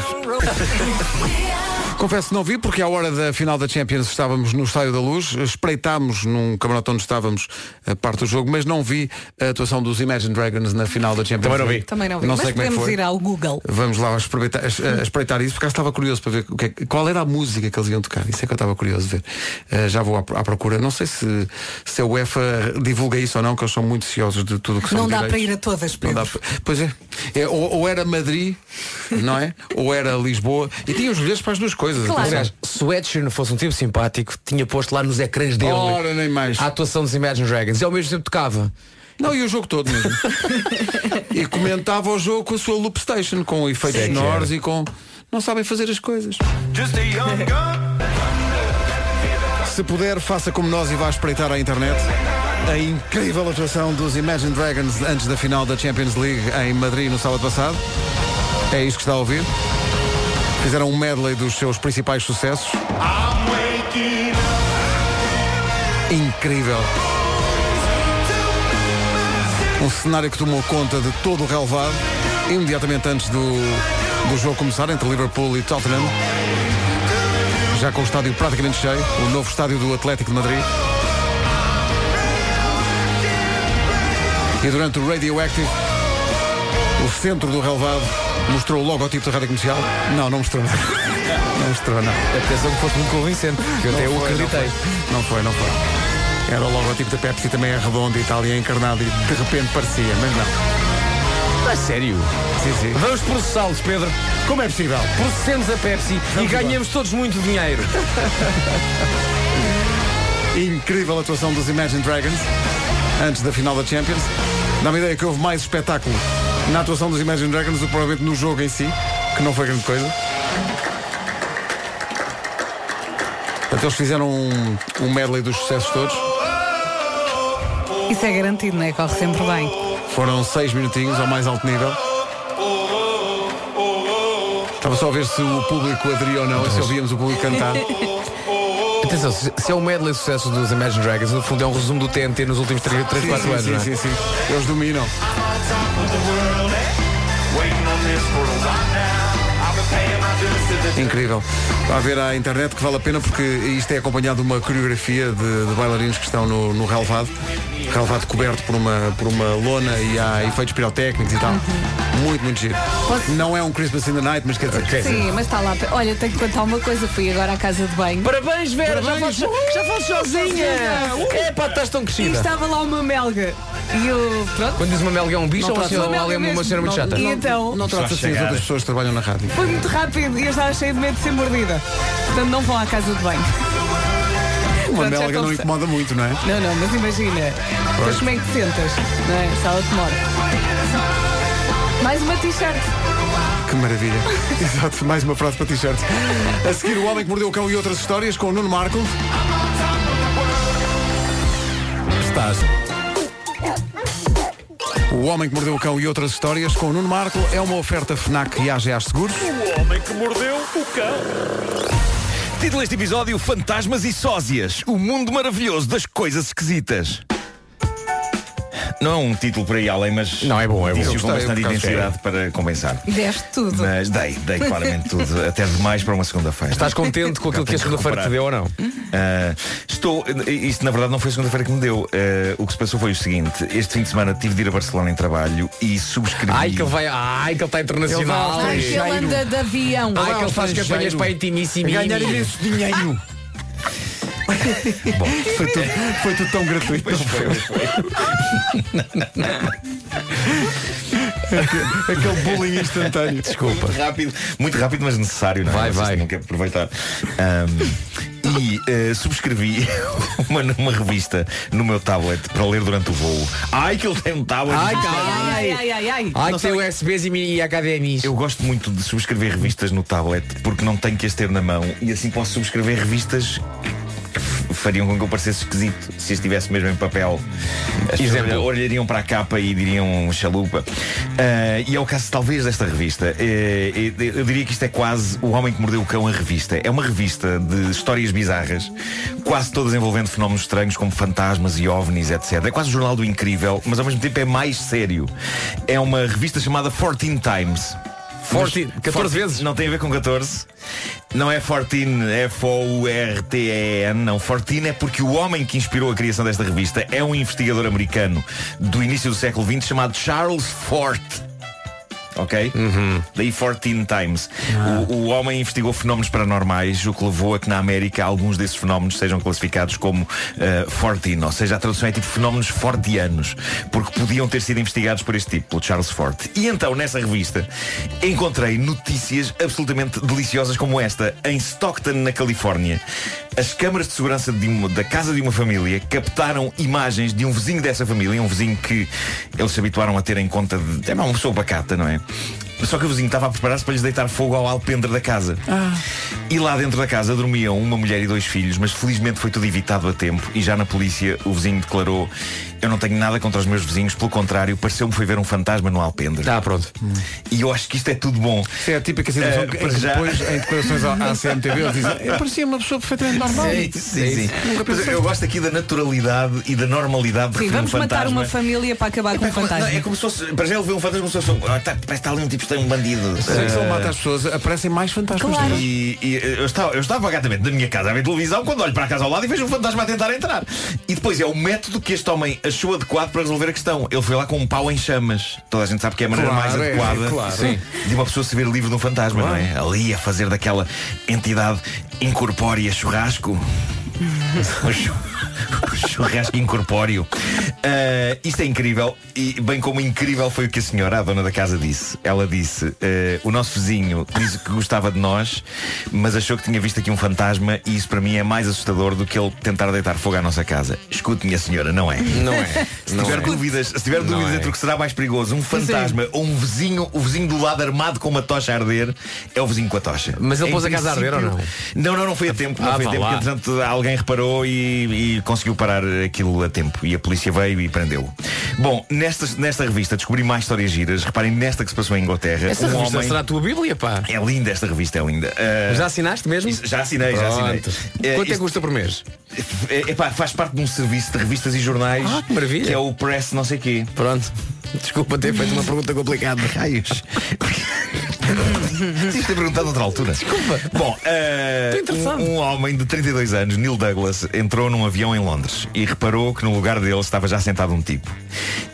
Confesso que não vi, porque à hora da final da Champions estávamos no Estádio da Luz, espreitámos num camarote onde estávamos a parte do jogo, mas não vi a atuação dos Imagine Dragons na final da Champions.
Também não vi.
Também não vi.
Não
Mas
sei como é que
podemos
foi.
ir ao Google.
Vamos lá espreitar, a- a espreitar isso, porque estava curioso para ver é qual era a música que eles iam tocar. Isso é que eu estava curioso de ver. Eh, já vou à, procura. Não sei se, se a UEFA divulga isso ou não, que eles são muito ciosos de tudo o que são
Não dá
direitos.
para ir a todas,
Não
Pedro.
dá para- Pois é. É, ou, ou era Madrid, não é? ou era Lisboa. E tinha os bilhetes para as duas coisas.
Claro.
Atenção.
Aliás, se o Ed Sheeran fosse um tipo simpático, tinha posto lá nos ecrãs dele
Ora, nem mais.
a atuação dos Imagine Dragons e ao mesmo tempo tocava.
Não, e o jogo todo mesmo. e comentava o jogo com a sua loop station, com efeitos
Sim, é
sonoros e com. Não sabem fazer as coisas. Se puder, faça como nós e vá espreitar à internet a incrível atuação dos Imagine Dragons antes da final da Champions League em Madrid no sábado passado. É isto que está a ouvir. Fizeram um medley dos seus principais sucessos. Incrível. Um cenário que tomou conta de todo o relevado, imediatamente antes do, do jogo começar, entre Liverpool e Tottenham. Já com o estádio praticamente cheio, o novo estádio do Atlético de Madrid. E durante o Radioactive, o centro do relevado mostrou o logotipo da rádio comercial. Não, não mostrou nada. Não mostrou nada.
Atenção que fosse muito convincente, eu até eu
foi,
acreditei.
Não foi, não foi. Era o logotipo da Pepsi também é redondo e tal, e é encarnado e de repente parecia, mas não.
A sério?
Sim, sim.
Vamos processá-los, Pedro.
Como é possível?
Processemos a Pepsi
Vamos
e ganhamos todos muito dinheiro.
Incrível atuação dos Imagine Dragons antes da final da Champions. Dá-me a ideia que houve mais espetáculo na atuação dos Imagine Dragons do que provavelmente no jogo em si, que não foi grande coisa. Portanto, eles fizeram um, um medley dos sucessos todos.
Isso é garantido, não é? Corre sempre bem.
Foram seis minutinhos ao mais alto nível. Estava só a ver se o público aderia ou não, e se ouvíamos o público cantar.
Atenção, se, é um medley de sucesso dos Imagine Dragons, no fundo é um resumo do TNT nos últimos 3, 4
Sim, sim,
anos,
sim,
não é?
sim, sim. Eles dominam. Incrível. A ver à internet que vale a pena porque isto é acompanhado de uma coreografia de, de bailarinos que estão no, no relevado. Relevado coberto por uma, por uma lona e há efeitos pirotécnicos e tal. Muito, muito giro. Não é um Christmas in the Night, mas quer dizer.
Sim, mas está lá. Olha, tenho que contar uma coisa. Fui agora à casa de banho.
Parabéns, Vera!
Parabéns.
Já foste, já foste sozinha! É pá, estás tão
E
crescida!
estava lá uma melga. E eu, pronto.
Quando diz uma melga é um bicho
Não
ou uma, ou é
melga
uma cena muito chata?
E então,
Não trata assim as outras pessoas que trabalham na rádio.
foi muito rápido e eu estava cheio de medo de ser mordida. Portanto, não vão à casa de banho.
Uma
Pronto,
melga não incomoda muito, não é?
Não, não, mas imagina. Depois como é que te sentas? Não é? Se ela te morde. Mais uma t-shirt.
Que maravilha. Exato, mais uma frase para t-shirt. A seguir, o homem que mordeu o cão e outras histórias com o Nuno Marco. Estás. O Homem que Mordeu o Cão e outras histórias com o Nuno Marco é uma oferta FNAC e AGA Seguros.
O homem que mordeu o cão. Título deste episódio: Fantasmas e Sósias. O mundo maravilhoso das coisas esquisitas. Não é um título por aí além, mas.
Não, é bom, é bom. Eu
com
gostei,
bastante intensidade para compensar.
Deste tudo.
Mas dei, dei claramente tudo. Até demais para uma segunda-feira.
Estás contente com aquilo que a segunda-feira te deu ou não?
Ah, estou. Isto na verdade não foi a segunda-feira que me deu. Ah, o que se passou foi o seguinte: este fim de semana tive de ir a Barcelona em trabalho e subscrevi.
Ai que ele vai, ai que ele está internacional.
Ai, que ele anda de avião.
Ai que ele faz campanhas para a intimíssima.
Ganhar imenso dinheiro. Bom, foi tudo, foi tudo tão gratuito.
Pois foi, pois foi.
Aquele bullying instantâneo.
Desculpa.
Muito rápido, muito rápido, mas necessário, não é?
Vai, vai.
tinham que aproveitar. Ahm, e eh, subscrevi uma, uma revista no meu tablet para ler durante o voo. Ai, que ele tem um tablet.
Ai,
Ai, ai, ai, ai.
Ai que tem USBs e, e HDMIs.
Eu gosto muito de subscrever revistas no tablet porque não tenho que as ter na mão e assim posso subscrever revistas fariam com que eu parecesse esquisito se as tivesse mesmo em papel. As
Exemplo.
olhariam para a capa e diriam chalupa. Ah, e é o caso talvez desta revista. Eh, eu diria que isto é quase O Homem que Mordeu o Cão a revista. É uma revista de histórias bizarras, quase todas envolvendo fenómenos estranhos como fantasmas e ovnis, etc. É quase o jornal do incrível, mas ao mesmo tempo é mais sério. É uma revista chamada 14 Times.
14,
Mas
14 vezes?
Não tem a ver com 14. Não é 14, F-O-U-R-T-E-N. Não, 14 é porque o homem que inspirou a criação desta revista é um investigador americano do início do século XX chamado Charles Fort. Ok? Daí 14 Times. O, o homem investigou fenómenos paranormais, o que levou a que na América alguns desses fenómenos sejam classificados como uh, 14, ou seja, a tradução é tipo fenómenos fortianos, porque podiam ter sido investigados por este tipo, pelo Charles Fort. E então, nessa revista, encontrei notícias absolutamente deliciosas como esta. Em Stockton, na Califórnia, as câmaras de segurança de uma- da casa de uma família captaram imagens de um vizinho dessa família, um vizinho que eles se habituaram a ter em conta de. É uma pessoa bacata, não é? Só que o vizinho estava a preparar-se para lhes deitar fogo ao alpendre da casa. E lá dentro da casa dormiam uma mulher e dois filhos, mas felizmente foi tudo evitado a tempo. E já na polícia o vizinho declarou: Eu não tenho nada contra os meus vizinhos, pelo contrário, pareceu-me foi ver um fantasma no alpendre.
Ah, pronto.
E eu acho que isto é tudo bom.
Isso é a típica situação
Eh,
que, em
já-
depois, em declarações à, à CMTV, eles dizem eu parecia uma pessoa perfeitamente normal.
Sim, sim, sim. Mas eu gosto aqui da naturalidade e da normalidade de
Sim,
referir um
vamos matar
fantasma.
uma família para acabar com um
Não,
fantasma.
é como se fosse. Para já ele vê um fantasma como se fosse. Ah, tá, parece que está ali um tipo tem um bandido.
Sim, se ele
Ah,
mata as pessoas, aparecem mais fantasmas.
Claro.
E, e eu, estava, eu estava vagamente na minha casa a ver televisão quando olho para a casa ao lado e vejo um fantasma a tentar entrar. E depois é o método que este homem achou adequado para resolver a questão. Ele foi lá com um pau em chamas. Toda a gente sabe que é a maneira
Claro,
mais
é,
adequada
claro.
Sim. de uma pessoa se ver livre de um fantasma, não é? Ali a fazer daquela entidade incorpórea churrasco. Churrasco incorpóreo. Ah, isto é incrível e bem como incrível foi o que a senhora, a dona da casa, disse. Ela disse: ah, o nosso vizinho disse que gostava de nós, mas achou que tinha visto aqui um fantasma e isso para mim é mais assustador do que ele tentar deitar fogo à nossa casa. Escute, minha senhora, não é?
Não é.
Se
Não
tiver
é.
dúvidas, se tiver
Não
dúvidas
é.
entre o que será mais perigoso, um fantasma ou um vizinho, o vizinho do lado armado com uma tocha a arder, é o vizinho com a tocha.
Mas ele
Em
pôs a casa a arder ou não?
Não, não, não foi a tempo. Não
Ah,
foi a tempo,
lá.
porque, entretanto alguém reparou e, e conseguiu parar aquilo a tempo. E a polícia veio e prendeu-o. Bom, nesta, nesta revista descobri mais histórias giras. Reparem nesta que se passou em Inglaterra.
Essa
um
revista
homem...
será a tua Bíblia, pá.
É linda esta revista, é linda. Ah,
Já assinaste mesmo?
já assinei, já assinei.
Pronto.
Eh,
Quanto é que custa por mês?
é, epá, faz parte de um serviço de revistas e jornais
Ah, que maravilha.
que é o Press não sei quê.
Pronto. Desculpa ter feito uma pergunta complicada.
Raios. Tinhas ter perguntado noutra altura. Desculpa. Bom,
interessado.
um, um homem de 32 anos, Neil Douglas, entrou num avião em Londres e reparou que no lugar dele estava já sentado um tipo.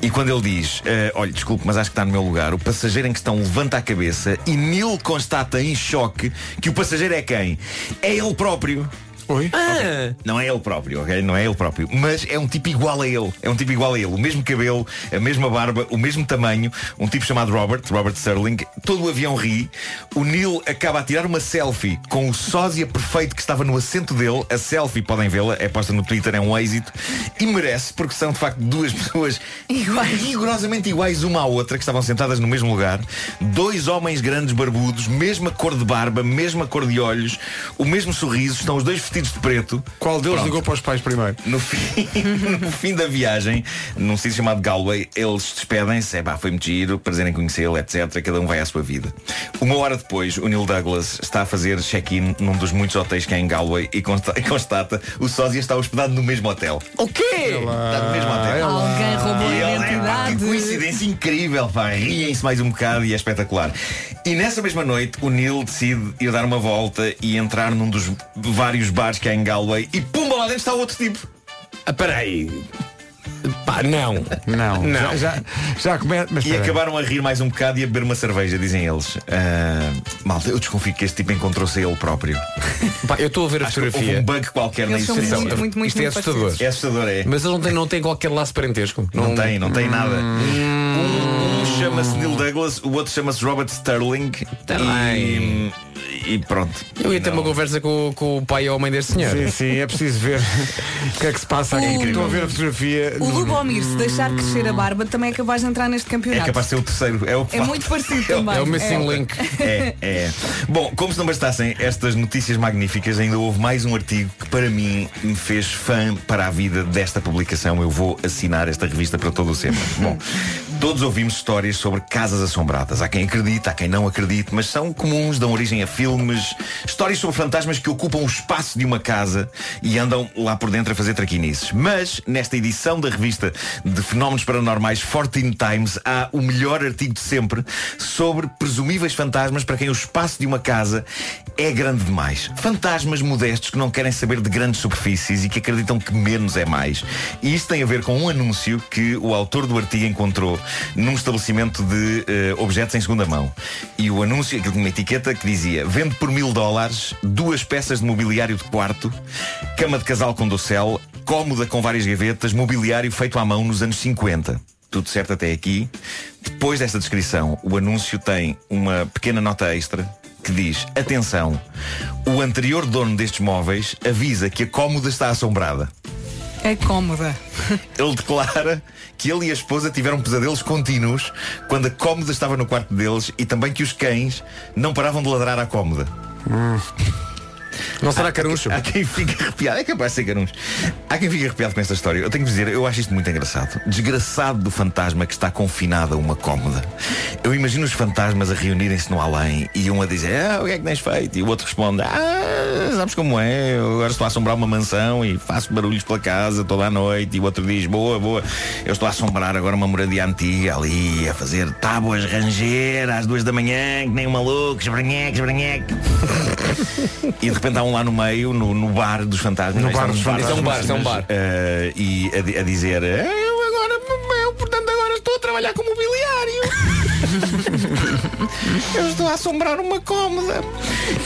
E quando ele diz, eh, olha, desculpe, mas acho que está no meu lugar, o passageiro em questão levanta a cabeça e Neil constata em choque que o passageiro é quem? É ele próprio.
Oi?
Ah,
Não é ele próprio, ok? Não é ele próprio. Mas é um tipo igual a ele. É um tipo igual a ele. O mesmo cabelo, a mesma barba, o mesmo tamanho. Um tipo chamado Robert, Robert Sterling. Todo o avião ri. O Neil acaba a tirar uma selfie com o sósia perfeito que estava no assento dele. A selfie, podem vê-la, é posta no Twitter, é um êxito. E merece, porque são de facto duas pessoas
Iguais.
rigorosamente iguais uma à outra, que estavam sentadas no mesmo lugar. Dois homens grandes barbudos, mesma cor de barba, mesma cor de olhos, o mesmo sorriso. Estão os dois vestidos vestidos de preto.
Qual deles
Pronto.
ligou para os pais primeiro?
No fim, no fim da viagem, num sítio chamado Galway, eles despedem-se, é pá, foi muito giro, prazer em conhecê-lo, etc. Cada um vai à sua vida. Uma hora depois, o Neil Douglas está a fazer check-in num dos muitos hotéis que há em Galway e consta- constata o sósia está hospedado no mesmo hotel. O quê? Está no mesmo hotel.
Alguém roubou a identidade.
que coincidência incrível, pá, riem-se mais um bocado e é espetacular. E nessa mesma noite, o Neil decide ir dar uma volta e entrar num dos vários bares que há em Galway e pumba lá dentro está outro tipo.
Ah, peraí. Pá, não.
Não.
Não.
Já, já, já. Mas
E acabaram a rir mais um bocado e a beber uma cerveja, dizem eles. Ah, malta, eu desconfio que este tipo encontrou-se a ele próprio.
Pá, eu estou a ver a
Acho que houve
fotografia.
um bug qualquer na
Eles são
existência.
muito, muito, muito,
Isto é
muito
assustador.
É assustador, é.
Mas eles não têm, não têm qualquer laço parentesco.
Não tem, não tem nada.
Hum.
Chama-se Neil Douglas, o outro chama-se Robert Sterling.
Também.
E, e pronto.
Eu ia ter
Não.
uma conversa com, com o pai ou a mãe deste senhor.
Sim, sim, é preciso ver o que é que se passa aqui.
O-
Estou a ver a fotografia.
O Lubomir, se deixar crescer a barba, também é capaz de entrar neste
É
campeonato.
capaz de ser o terceiro. É, o que
É muito parecido também.
É o missing link.
É, é. Bom, como se não bastassem estas notícias magníficas, ainda houve mais um artigo que para mim me fez fã para a vida desta publicação. Eu vou assinar esta revista para todo o sempre. Bom, todos ouvimos histórias sobre casas assombradas. Há quem acredita, há quem não acredite, mas são comuns, dão origem a filmes, histórias sobre fantasmas que ocupam o espaço de uma casa e andam lá por dentro a fazer traquinices. Mas, nesta edição da revista de fenómenos paranormais 14 Times, há o melhor artigo de sempre sobre presumíveis fantasmas para quem o espaço de uma casa é grande demais. Fantasmas modestos que não querem saber de grandes superfícies e que acreditam que menos é mais. E isto tem a ver com um anúncio que o autor do artigo encontrou num estabelecimento de eh, objetos em segunda mão. E o anúncio, aquilo tinha uma etiqueta que dizia vende por mil dólares duas peças de mobiliário de quarto, cama de casal com docel, cómoda com várias gavetas, mobiliário feito à mão nos anos 50. Tudo certo até aqui. Depois desta descrição, o anúncio tem uma pequena nota extra que diz: Atenção, o anterior dono destes móveis avisa que a cómoda está assombrada.
É cómoda.
Ele declara que ele e a esposa tiveram pesadelos contínuos quando a cómoda estava no quarto deles e também que os cães não paravam de ladrar à cómoda.
Não será caruncho?
Há quem fique arrepiado, é capaz de ser caruncho. Há quem fique arrepiado com esta história. Eu tenho que dizer, eu acho isto muito engraçado. Desgraçado do fantasma que está confinado a uma cómoda. Eu imagino os fantasmas a reunirem-se no além e um a dizer, ah, o que é que tens feito? E o outro responde, ah, sabes como é? Eu agora estou a assombrar uma mansão e faço barulhos pela casa toda a noite. E o outro diz, boa, boa, eu estou a assombrar agora uma moradia antiga ali, a fazer tábuas ranger às duas da manhã, que nem um maluco, esbranheque, esbranheque. E repente há um lá no meio, no, no bar dos fantasmas.
No
Está
bar dos
bar
fantasmas. É um bar, é um bar.
e a, a dizer, "Eh, eu agora, eu portanto agora estou a trabalhar com mobiliário. eu estou a assombrar uma cómoda.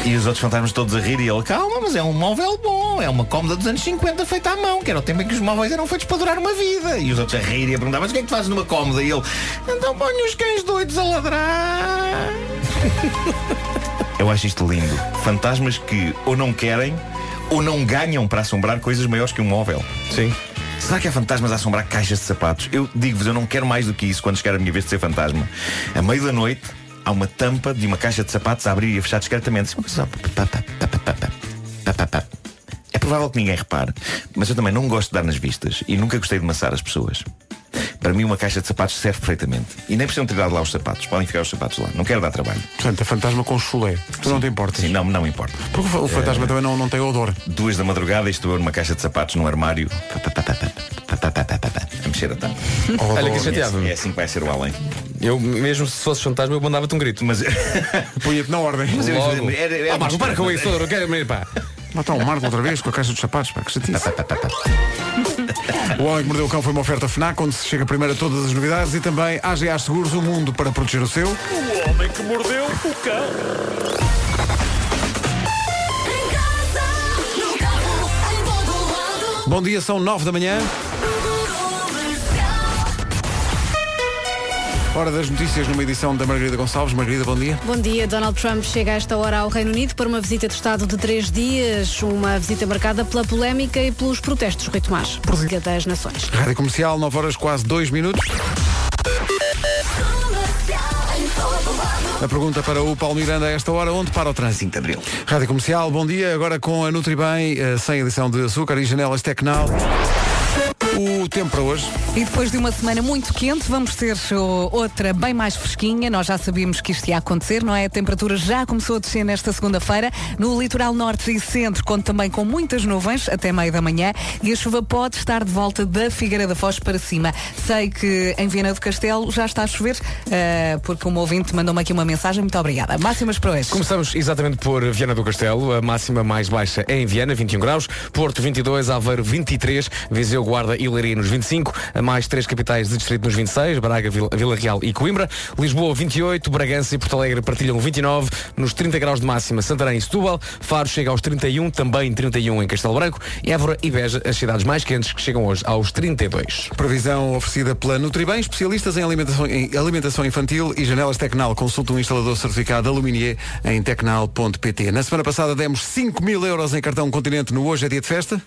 E os outros fantasmas todos a rir e ele, calma, mas é um móvel bom, é uma cómoda dos anos 50 feita à mão, que era o tempo em que os móveis eram feitos para durar uma vida. E os outros a rir e a perguntar, mas o que é que tu fazes numa cómoda? E ele, então ponho os cães doidos a ladrar. Eu acho isto lindo. Fantasmas que ou não querem ou não ganham para assombrar coisas maiores que um móvel.
Sim.
Será que há fantasmas a assombrar caixas de sapatos? Eu digo-vos, eu não quero mais do que isso quando chegar a minha vez de ser fantasma. A meio da noite há uma tampa de uma caixa de sapatos a abrir e a fechar discretamente. É provável que ninguém repare, mas eu também não gosto de dar nas vistas e nunca gostei de maçar as pessoas. Para mim uma caixa de sapatos serve perfeitamente. E nem precisam tirar de lá os sapatos. Podem ficar os sapatos lá. Não quero dar trabalho.
Portanto, a fantasma com chulé. Tu não te importas.
Sim, não, não me importa.
Porque o fantasma também não, não tem odor.
Duas da madrugada e estou eu numa caixa de sapatos num armário a mexer a tampa.
Olha que chateava-me.
É assim que vai ser o além.
Eu, mesmo se fosse fantasma, eu mandava-te um grito.
Mas,
Punha-te na ordem.
mas eu,
Logo.
era, era
Ah, Marco, para com isso, eu não quero ir, pá.
Mata um Marco outra vez com a caixa dos sapatos, pá, que chatice. O Homem que Mordeu o Cão foi uma oferta FNAC, onde se chega primeiro a todas as novidades e também AGA Seguros, o mundo para proteger o seu.
O homem que mordeu o cão.
Bom dia, são nove da manhã. Hora das notícias numa edição da Margarida Gonçalves. Margarida, bom dia.
Bom dia. Donald Trump chega a esta hora ao Reino Unido para uma visita de Estado de três dias, uma visita marcada pela polémica e pelos protestos, Rui Tomás, Liga das Nações.
Rádio Comercial, 9 horas quase 2 minutos. A pergunta para o Paulo Miranda a esta hora, onde para o trânsito?
de Abril.
Rádio Comercial, bom dia, agora com a Nutribem, eh, sem adição de açúcar e janelas Tecnal. O tempo para hoje.
E depois de uma semana muito quente, vamos ter outra bem mais fresquinha. Nós já sabíamos que isto ia acontecer, não é? A temperatura já começou a descer nesta segunda-feira. No litoral norte e centro, conta também com muitas nuvens até meio da manhã. E a chuva pode estar de volta da Figueira da Foz para cima. Sei que em Viana do Castelo já está a chover, eh, porque um ouvinte mandou-me aqui uma mensagem. Muito obrigada. Máximas para hoje.
Começamos exatamente por Viana do Castelo, a máxima mais baixa é em Viana, 21 graus, Porto 22, Aveiro 23, Viseu, Guarda e Leiria nos 25, a mais três capitais de distrito nos 26, Braga, Vila, Vila Real e Coimbra, Lisboa 28, Bragança e Porto Alegre partilham 29, nos 30 graus de máxima Santarém e Setúbal, Faro chega aos 31, também 31 em Castelo Branco, Évora e Beja, as cidades mais quentes que chegam hoje aos 32.
Previsão oferecida pela Nutribem, especialistas em alimentação, em alimentação infantil e janelas Tecnal. Consulta um instalador certificado Aluminier em tecnal.pt. Na semana passada demos 5 mil euros em cartão Continente no Hoje é Dia de Festa.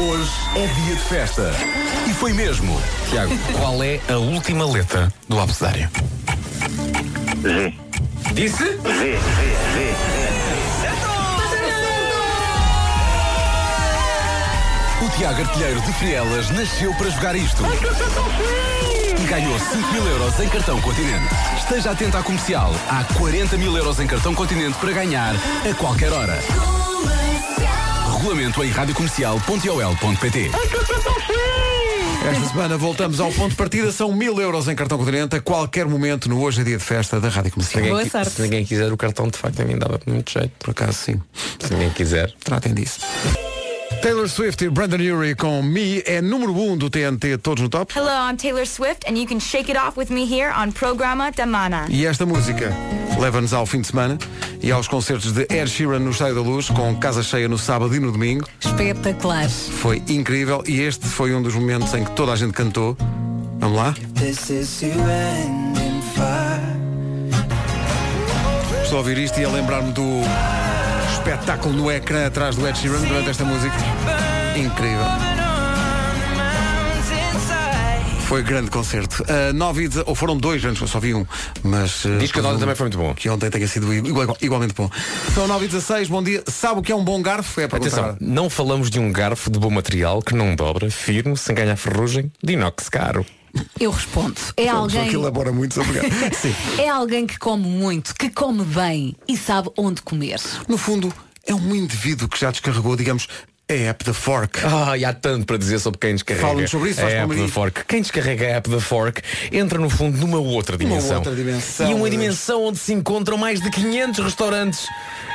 Hoje é dia de festa. E foi mesmo.
Tiago, qual é a última letra do abecedário?
Z.
Disse?
Z, Z, Z.
O Tiago Artilheiro de Frielas nasceu para jogar isto. E ganhou 5 mil euros em cartão Continente. Esteja atento à comercial. Há 40 mil euros em cartão Continente para ganhar a qualquer hora. Regulamento em radiocomercial.ol.pt
Esta semana voltamos ao ponto de partida. São mil euros em cartão Continente a qualquer momento no Hoje é Dia de Festa da Rádio
Se
Comercial.
ninguém, qui- se ninguém quiser o cartão, de facto, a mim dava muito jeito.
Por acaso, sim.
Se ninguém quiser.
Tratem disso. Taylor Swift e Brandon Urie com Me é número 1 um do TNT Todos no Top.
Hello, I'm Taylor Swift, and you can shake it off with me here on Programa da Mana.
E esta música leva-nos ao fim de semana e aos concertos de Ed Sheeran no Estádio da Luz, com casa cheia no sábado e no domingo.
Espetacular.
Foi incrível e este foi um dos momentos em que toda a gente cantou. Vamos lá? Estou a ouvir isto e a lembrar-me do espetáculo no ecrã atrás do Ed Sheeran durante esta música. Incrível. Foi grande concerto. Uh, nove e deze- ou foram dois antes, eu só vi um. Mas. Uh,
Diz que ontem também foi muito bom.
Que ontem tenha sido igual- igualmente bom. São 9 e 16 bom dia. Sabe o que é um bom garfo? É para
Atenção, não falamos de um garfo de bom material que não dobra, firme, sem ganhar ferrugem, de inox caro.
Eu respondo. É alguém.
que elabora muito Sim.
É alguém que come muito, que come bem e sabe onde comer.
No fundo, é um indivíduo que já descarregou, digamos, a app da Fork.
Ah, e há tanto para dizer sobre quem descarrega
Fala-nos sobre isso,
a
faz
app da. Fork. Quem descarrega a app da Fork entra no fundo numa outra
Uma
dimensão.
outra dimensão,
E uma dimensão onde se encontram mais de 500 restaurantes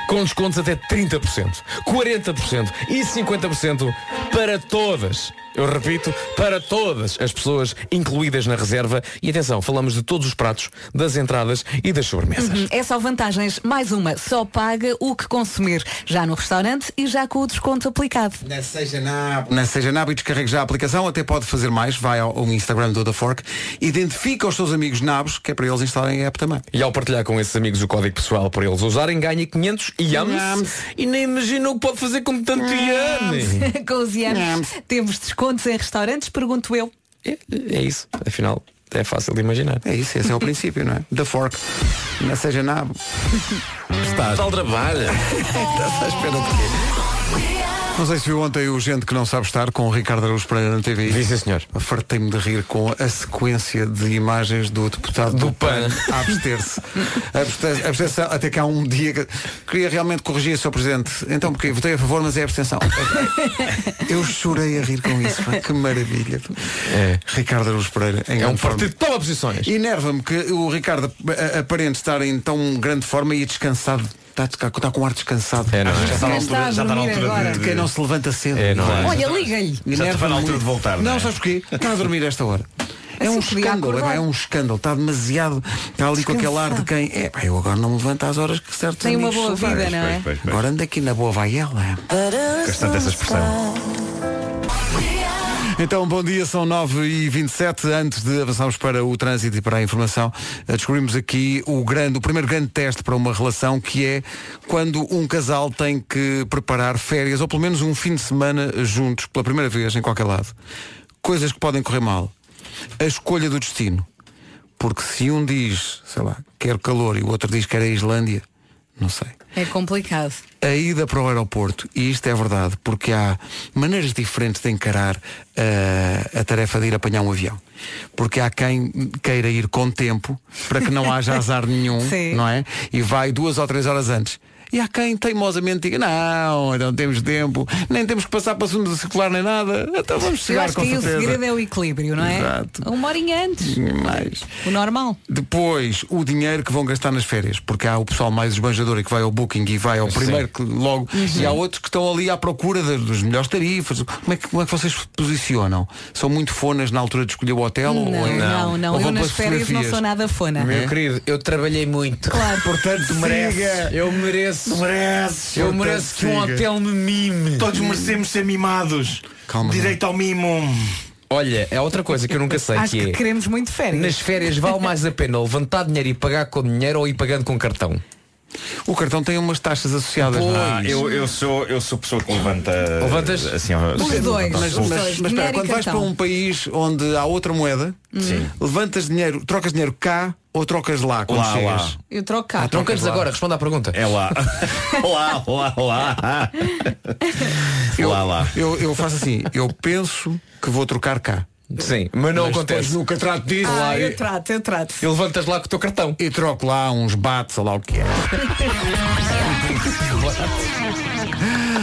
com descontos até 30%, 40% e 50% para todas. Eu repito, para todas as pessoas incluídas na reserva. E atenção, falamos de todos os pratos, das entradas e das sobremesas.
Uhum, É só vantagens. Mais uma, só paga o que consumir. Já no restaurante e já com o desconto aplicado.
Na Seja Nab. Na Seja Nab e descarregue já a aplicação, até pode fazer mais, vai ao, Instagram do The Fork, identifica os seus amigos nabos, que é para eles instalarem a app também.
E ao partilhar com esses amigos o código pessoal por eles usarem, ganha 500 yams.
Yams.
E nem imagina o que pode fazer com tanto yame.
com os anos temos descontos em restaurantes, pergunto eu.
É, é isso, afinal, é fácil de imaginar.
É isso, esse é o princípio, não é? The Fork. Na Seja Nab.
Estás ao trabalho.
Estás à espera de quê? Não sei se viu ontem o Gente que não sabe estar com o Ricardo Araújo Pereira na TV.
Sim, senhor.
Fartei-me de rir com a sequência de imagens do deputado do,
Do PAN.
a abster-se. Abster- Abster-se até que há um dia que queria realmente corrigir o Sr. Presidente. Então, porque votei a favor, mas é abstenção. Eu chorei a rir com isso. pá. Que maravilha.
É.
Ricardo Araújo Pereira.
É um partido que toma posições.
Enerva-me que o Ricardo aparente estar em tão grande forma e descansado. Está, está com um ar descansado.
É, não é?
Já está na altura, já está na
dormir
altura
agora.
de,
De quem não se levanta cedo.
É, não é?
Olha, liga-lhe.
Já está na altura de voltar, não
Não,
é?
sabes porquê? Está a dormir esta hora. É um
Assim
escândalo,
acordar.
é, um escândalo. Está demasiado. Está ali com aquele ar de quem. É, pá, eu agora não me levanto às horas que certos
Tem uma boa
se levantam."
vida, não é?
Pois, pois, pois.
Agora anda aqui na boa vai ela.
Bastante essa expressão.
Então, bom dia, são 9h27. Antes de avançarmos para o trânsito e para a informação, eh, descobrimos aqui o, grande, o primeiro grande teste para uma relação, que é quando um casal tem que preparar férias, ou pelo menos um fim de semana juntos, pela primeira vez, em qualquer lado. Coisas que podem correr mal. A escolha do destino. Porque se um diz, sei lá, quer calor e o outro diz que quer a Islândia, não sei.
É complicado.
A ida para o aeroporto, e isto é verdade, porque há maneiras diferentes de encarar uh, a tarefa de ir apanhar um avião. Porque há quem queira ir com tempo para que não haja azar nenhum,
Sim.
não é? E vai duas ou três horas antes. E há quem teimosamente diga, não, não temos tempo, nem temos que passar para a segunda circular nem nada. Então vamos
Eu
chegar
acho
com
que aí o
certeza.
segredo é o equilíbrio, não é?
Exato.
Uma horinha antes.
Mais.
O normal.
Depois, o dinheiro que vão gastar nas férias, porque há o pessoal mais esbanjador e que vai ao booking e vai ao
Sim.
primeiro que logo,
Uhum.
e há outros que estão ali à procura das melhores tarifas. Como é, que, como é que vocês se posicionam? São muito fonas na altura de escolher o hotel? ou
Não,
é-
não, não.
ou
Eu nas férias não sou nada fona.
Meu
É?
querido, eu trabalhei muito.
Claro.
Portanto,
merece. Eu mereço.
Merece.
Eu
Portanto,
mereço que um hotel me mime.
Todos merecemos ser mimados.
Calma,
Direito ao mimo.
Olha, é outra coisa que eu nunca sei
Acho
que
que
é.
queremos muito férias.
Nas férias vale mais a pena levantar dinheiro e pagar com dinheiro ou ir pagando com cartão?
O cartão tem umas taxas associadas. é?
Ah, eu, eu sou eu sou pessoa que levanta
Levantas?
assim
Os
sim,
dois.
Mas,
Os
mas,
dois,
mas espera,
dinheiro e
quando vais para um país onde há outra moeda, levantas dinheiro, trocas dinheiro cá ou trocas lá quando
Lá,
chegas?
lá.
Eu troco cá.
Queres
lá.
agora? Responda à pergunta.
É lá. lá, lá, lá.
Eu,
lá, lá.
Eu, eu faço assim, eu penso que vou trocar cá.
Sim, mas não
Mas
acontece.
nunca trato disso.
Ah,
Lá,
eu trato, eu trato.
E levantas lá com o teu cartão.
e troco lá uns bates, ou lá o que é.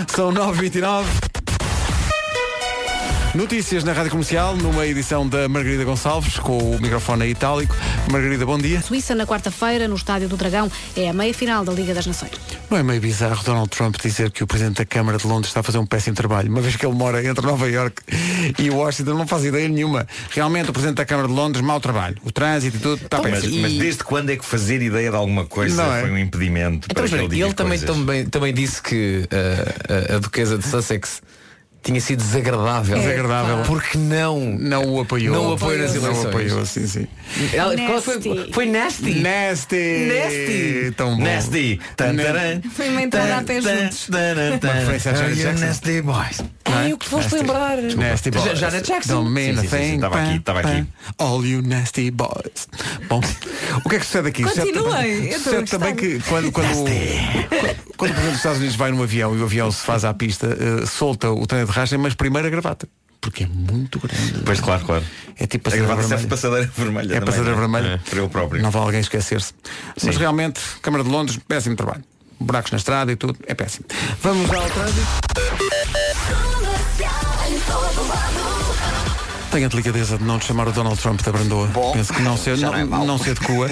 São 9h29. Notícias na Rádio Comercial, numa edição da Margarida Gonçalves, com o microfone itálico. Margarida, bom dia.
Suíça na quarta-feira, no Estádio do Dragão, é a meia-final da Liga das Nações.
Não é meio bizarro Donald Trump dizer que o Presidente da Câmara de Londres está a fazer um péssimo trabalho, uma vez que ele mora entre Nova York e Washington, não faz ideia nenhuma. Realmente o Presidente da Câmara de Londres, mau trabalho. O trânsito e tudo está
Mas,
péssimo.
mas desde quando é que fazer ideia de alguma coisa
Não é?
foi um impedimento
Então,
para que ele
e ele também, também, também disse que uh, a, a duquesa de Sussex tinha sido desagradável.
Desagradável.
Porque não.
Não o apoiou.
Não o apoiou nas
Não o
eleições.
apoiou, sim, sim.
Ela- qual foi,
Nasty.
foi nasty.
Nasty!
Nasty.
Tão bom.
Nasty.
Foi uma entrada a pé
Tan,
juntos.
Nasty boys.
Ai, o que foste lembrar?
Nasty boys.
Ja- Janet Jackson.
Estava aqui, estava aqui.
All you nasty boys. Bom, o que é que sucede aqui?
Continuem,
Sucede também que quando, quando, quando, quando o Presidente dos Estados Unidos vai num avião e o avião se faz à pista, eh, solta o trem de ragem, mas primeiro a gravata. Porque é muito grande.
Pois claro, claro.
É tipo
A
passadeira
gravata serve passadeira vermelha.
É
também,
passadeira
é?
vermelha.
É, para ele próprio.
Não vale alguém esquecer-se. Mas realmente, Câmara de Londres, péssimo trabalho. Buracos na estrada e tudo, é péssimo. Vamos ao trânsito. Tenho a delicadeza de não te chamar o Donald Trump da Brandoa.
Bom,
Penso que não se, não,
é
não se adequa.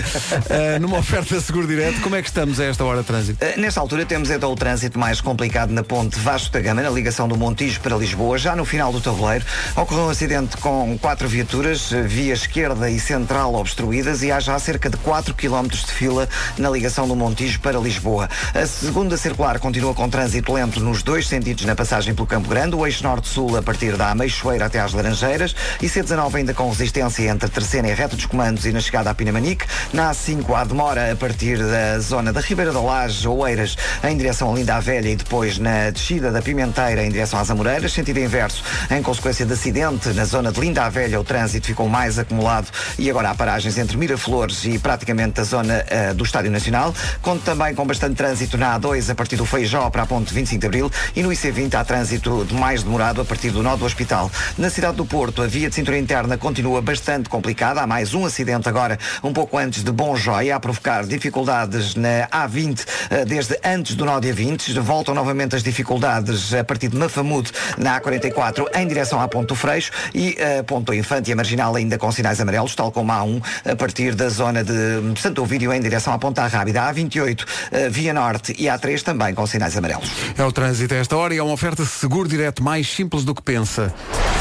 Ah, numa oferta seguro direto, como é que estamos a esta hora de trânsito?
Uh, Nesta altura temos então o trânsito mais complicado na ponte Vasco da Gama, na ligação do Montijo para Lisboa. Já no final do tabuleiro ocorreu um acidente com quatro viaturas, uh, via esquerda e central obstruídas e há já cerca de 4 km de fila na ligação do Montijo para Lisboa. A segunda circular continua com trânsito lento nos dois sentidos na passagem pelo Campo Grande, o eixo norte-sul a partir da Ameixoeira até às Laranjeiras e C19 ainda com resistência entre a terceira e reta dos comandos e na chegada à Pinamanique. Na A5 há demora a partir da zona da Ribeira da Laje, Oeiras, em direção a Linda a Velha e depois na descida da Pimenteira em direção às Amoreiras, sentido inverso. Em consequência de acidente, na zona de Linda a Velha o trânsito ficou mais acumulado e agora há paragens entre Miraflores e praticamente a zona eh, do Estádio Nacional. Conto também com bastante trânsito na A2 a partir do Feijó para a ponte 25 de Abril e no IC20 há trânsito mais demorado a partir do nó do Hospital. Na cidade do Porto, a via de cintura interna continua bastante complicada. Há mais um acidente agora, um pouco antes de Bom Joia, a provocar dificuldades na A20 eh, desde antes do nó dia 20. Voltam novamente as dificuldades a partir de Mafamude na A44 em direção à Ponto Freixo e a Ponto Infante e a Marginal ainda com sinais amarelos, tal como a A1 a partir da zona de Santo Ovídio em direção à Ponta Rábida. A A28, eh, Via Norte e A3 também com sinais amarelos.
É o trânsito a esta hora e é uma oferta seguro direto mais simples do que pensa.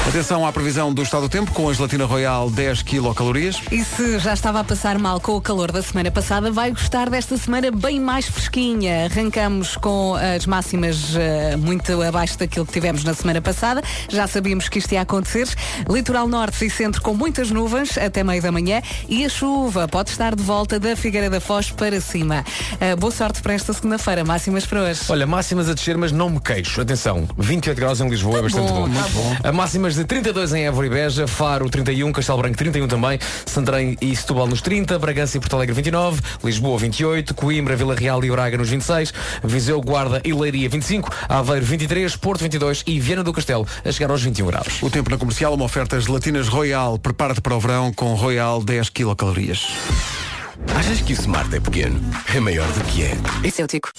Atenção à previsão do estado do tempo com a gelatina royal 10 quilocalorias.
E se já estava a passar mal com o calor da semana passada, vai gostar desta semana bem mais fresquinha. Arrancamos com as máximas eh, muito abaixo daquilo que tivemos na semana passada. Já sabíamos que isto ia acontecer. Litoral Norte e Centro com muitas nuvens até meio da manhã e a chuva pode estar de volta da Figueira da Foz para cima. Eh, boa sorte para esta segunda-feira. Máximas para hoje.
Olha, máximas a descer, mas não me queixo. Atenção, 28 graus em Lisboa é bastante
bom,
bom.
tá bom.
A máxima Máximas de 32 em Évora e Beja, Faro 31, Castelo Branco 31 também, Santarém e Setúbal nos 30, Bragança e Porto Alegre 29, Lisboa 28, Coimbra, Vila Real e Braga nos 26, Viseu, Guarda e Leiria 25, Aveiro 23, Porto 22 e Viana do Castelo a chegar aos 21 graus.
O tempo na comercial, uma oferta gelatinas Royal. Prepara-te para o verão com Royal 10 quilocalorias.
Achas que o Smart é pequeno? É maior do que é.
Esse é o Tico.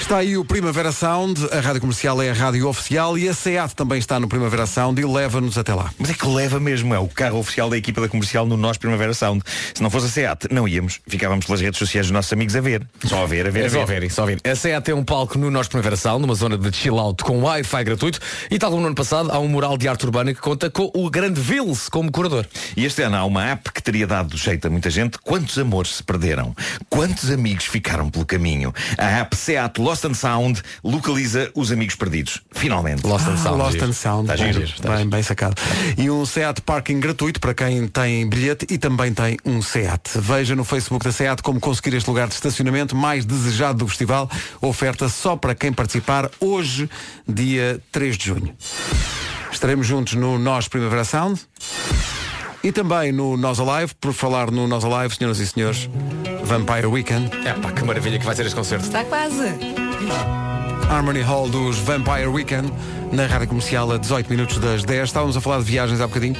Está aí o Primavera Sound, a rádio comercial é a rádio oficial e a SEAT também está no Primavera Sound e leva-nos até lá.
Mas é que leva mesmo, é o carro oficial da equipa da comercial no nosso Primavera Sound. Se não fosse a SEAT, não íamos. Ficávamos pelas redes sociais dos nossos amigos a ver. Só a ver, a ver,
É
a
só
ver.
verem, só verem. A SEAT tem um palco no nosso Primavera Sound, numa zona de chill out com Wi-Fi gratuito e tal como no ano passado há um mural de arte urbana que conta com o grande Vils como curador.
E este ano há uma app que teria dado jeito a muita gente. Quantos amores se perderam? Quantos amigos ficaram pelo caminho? A app SEAT Lost and Sound localiza os amigos perdidos. Finalmente.
Lost and
Ah,
Sound.
Lost and Sound.
Está giro.
Bem, bem sacado. E um SEAT Parking gratuito para quem tem bilhete e também tem um SEAT. Veja no Facebook da SEAT como conseguir este lugar de estacionamento mais desejado do festival. Oferta só para quem participar hoje, dia 3 de junho. Estaremos juntos no Nós Primavera Sound e também no Nós Alive. Por falar no Nós Alive, senhoras e senhores, Vampire Weekend.
É pá, que maravilha que vai ser este concerto.
Está quase.
Harmony Hall dos Vampire Weekend na rádio comercial a 18 minutos das 10. Estávamos a falar de viagens há bocadinho.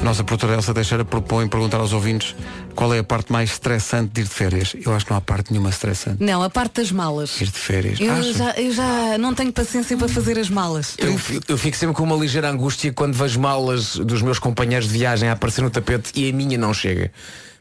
A nossa produtora Elsa Teixeira propõe perguntar aos ouvintes qual é a parte mais estressante de ir de férias. Eu acho que não há parte nenhuma estressante.
Não, a parte das malas.
Ir de férias.
Eu já, eu já não tenho paciência para fazer as malas.
Eu, eu fico sempre com uma ligeira angústia quando vejo malas dos meus companheiros de viagem a aparecer no tapete e a minha não chega.